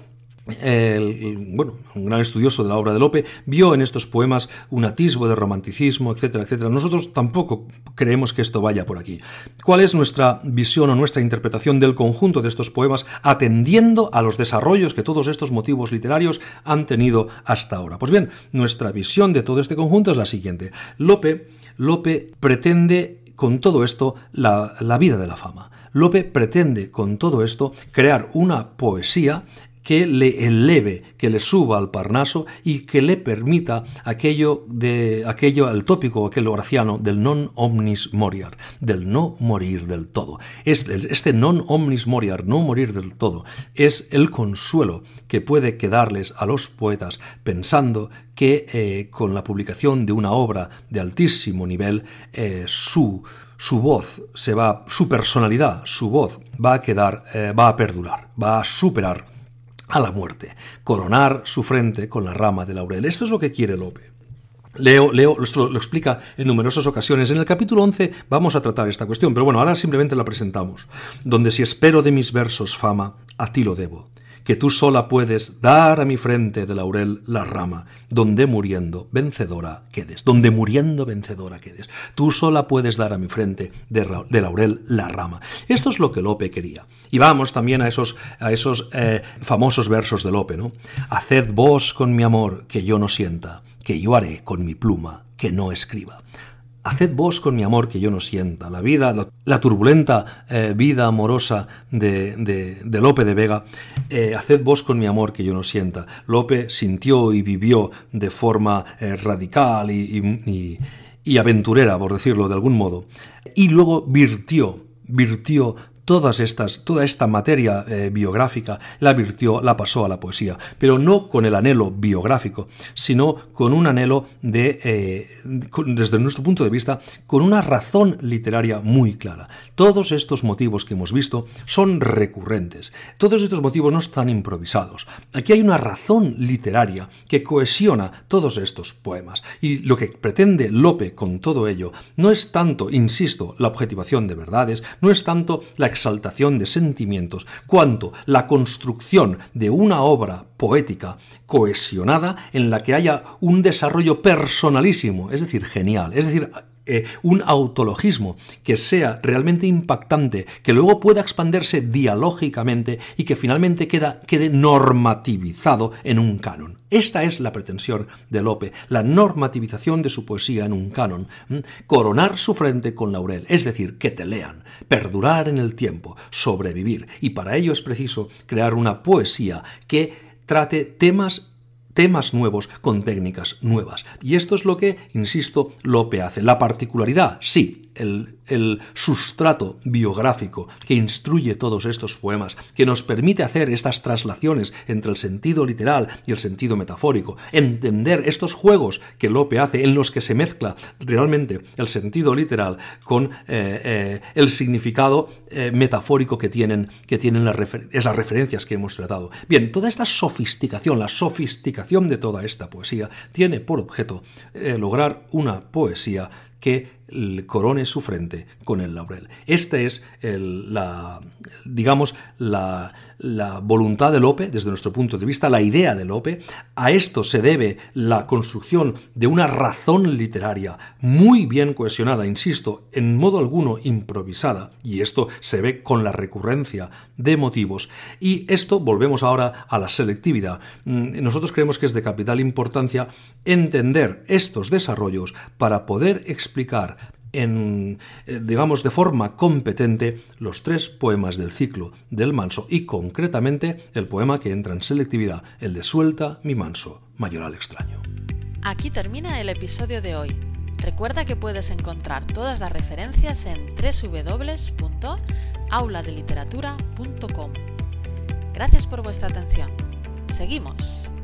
bueno, un gran estudioso de la obra de Lope, vio en estos poemas un atisbo de romanticismo, etcétera, etcétera. Nosotros tampoco creemos que esto vaya por aquí. ¿Cuál es nuestra visión o nuestra interpretación del conjunto de estos poemas atendiendo a los desarrollos que todos estos motivos literarios han tenido hasta ahora? Pues bien, nuestra visión de todo este conjunto es la siguiente. Lope, Lope pretende con todo esto la, la vida de la fama. Lope pretende con todo esto crear una poesía que le eleve, que le suba al Parnaso y que le permita aquello de aquello el tópico, aquel horaciano del non omnis moriar, del no morir del todo. Este, este non omnis moriar, no morir del todo, es el consuelo que puede quedarles a los poetas pensando que eh, con la publicación de una obra de altísimo nivel eh, su su voz se va, su personalidad, su voz va a quedar, eh, va a perdurar, va a superar a la muerte, coronar su frente con la rama de laurel. Esto es lo que quiere Lope. Leo, Leo lo, explica en numerosas ocasiones. En el capítulo 11 vamos a tratar esta cuestión, pero bueno, ahora simplemente la presentamos. Donde si espero de mis versos fama, a ti lo debo que tú sola puedes dar a mi frente de laurel la rama, donde muriendo vencedora quedes, donde muriendo vencedora quedes. Tú sola puedes dar a mi frente de, laurel la rama. Esto es lo que Lope quería. Y vamos también a esos, a esos eh, famosos versos de Lope, ¿no? Haced vos con mi amor que yo no sienta, que yo haré con mi pluma que no escriba. Haced vos con mi amor que yo no sienta. La vida, la, turbulenta eh, vida amorosa de, Lope de Vega, eh, haced vos con mi amor que yo no sienta. Lope sintió y vivió de forma eh, radical y, y aventurera, por decirlo de algún modo. Y luego virtió, virtió todas estas, toda esta materia eh, biográfica la virtió, la pasó a la poesía, pero no con el anhelo biográfico, sino con un anhelo de, eh, desde nuestro punto de vista, con una razón literaria muy clara. Todos estos motivos que hemos visto son recurrentes, todos estos motivos no están improvisados. Aquí hay una razón literaria que cohesiona todos estos poemas, y lo que pretende Lope con todo ello no es tanto, insisto, la objetivación de verdades, no es tanto la exaltación de sentimientos, cuanto la construcción de una obra poética cohesionada en la que haya un desarrollo personalísimo, es decir, genial, es decir, eh, un autologismo que sea realmente impactante, que luego pueda expandirse dialógicamente y que finalmente quede normativizado en un canon. Esta es la pretensión de Lope, la normativización de su poesía en un canon, coronar su frente con laurel, es decir, que te lean, perdurar en el tiempo, sobrevivir, y para ello es preciso crear una poesía que trate temas temas nuevos con técnicas nuevas. Y esto es lo que, insisto, Lope hace. La particularidad, sí, el, sustrato biográfico que instruye todos estos poemas, que nos permite hacer estas traslaciones entre el sentido literal y el sentido metafórico, entender estos juegos que Lope hace en los que se mezcla realmente el sentido literal con eh, eh, el significado eh, metafórico que tienen, que tienen las, las referencias que hemos tratado. Bien, toda esta sofisticación, la sofisticación de toda esta poesía, tiene por objeto lograr una poesía que corone su frente con el laurel. Esta es la, digamos, la, la, voluntad de Lope, desde nuestro punto de vista, la idea de Lope. A esto se debe la construcción de una razón literaria muy bien cohesionada, insisto, en modo alguno improvisada, y esto se ve con la recurrencia de motivos. Y esto, volvemos ahora a la selectividad. Mm, nosotros creemos que es de capital importancia entender estos desarrollos para poder explicar en, eh, digamos, de forma competente los tres poemas del ciclo del manso y concretamente el poema que entra en selectividad, el de Suelta mi manso, mayoral extraño. Aquí termina el episodio de hoy. Recuerda que puedes encontrar todas las referencias en www.auladeliteratura.com. Gracias por vuestra atención. Seguimos.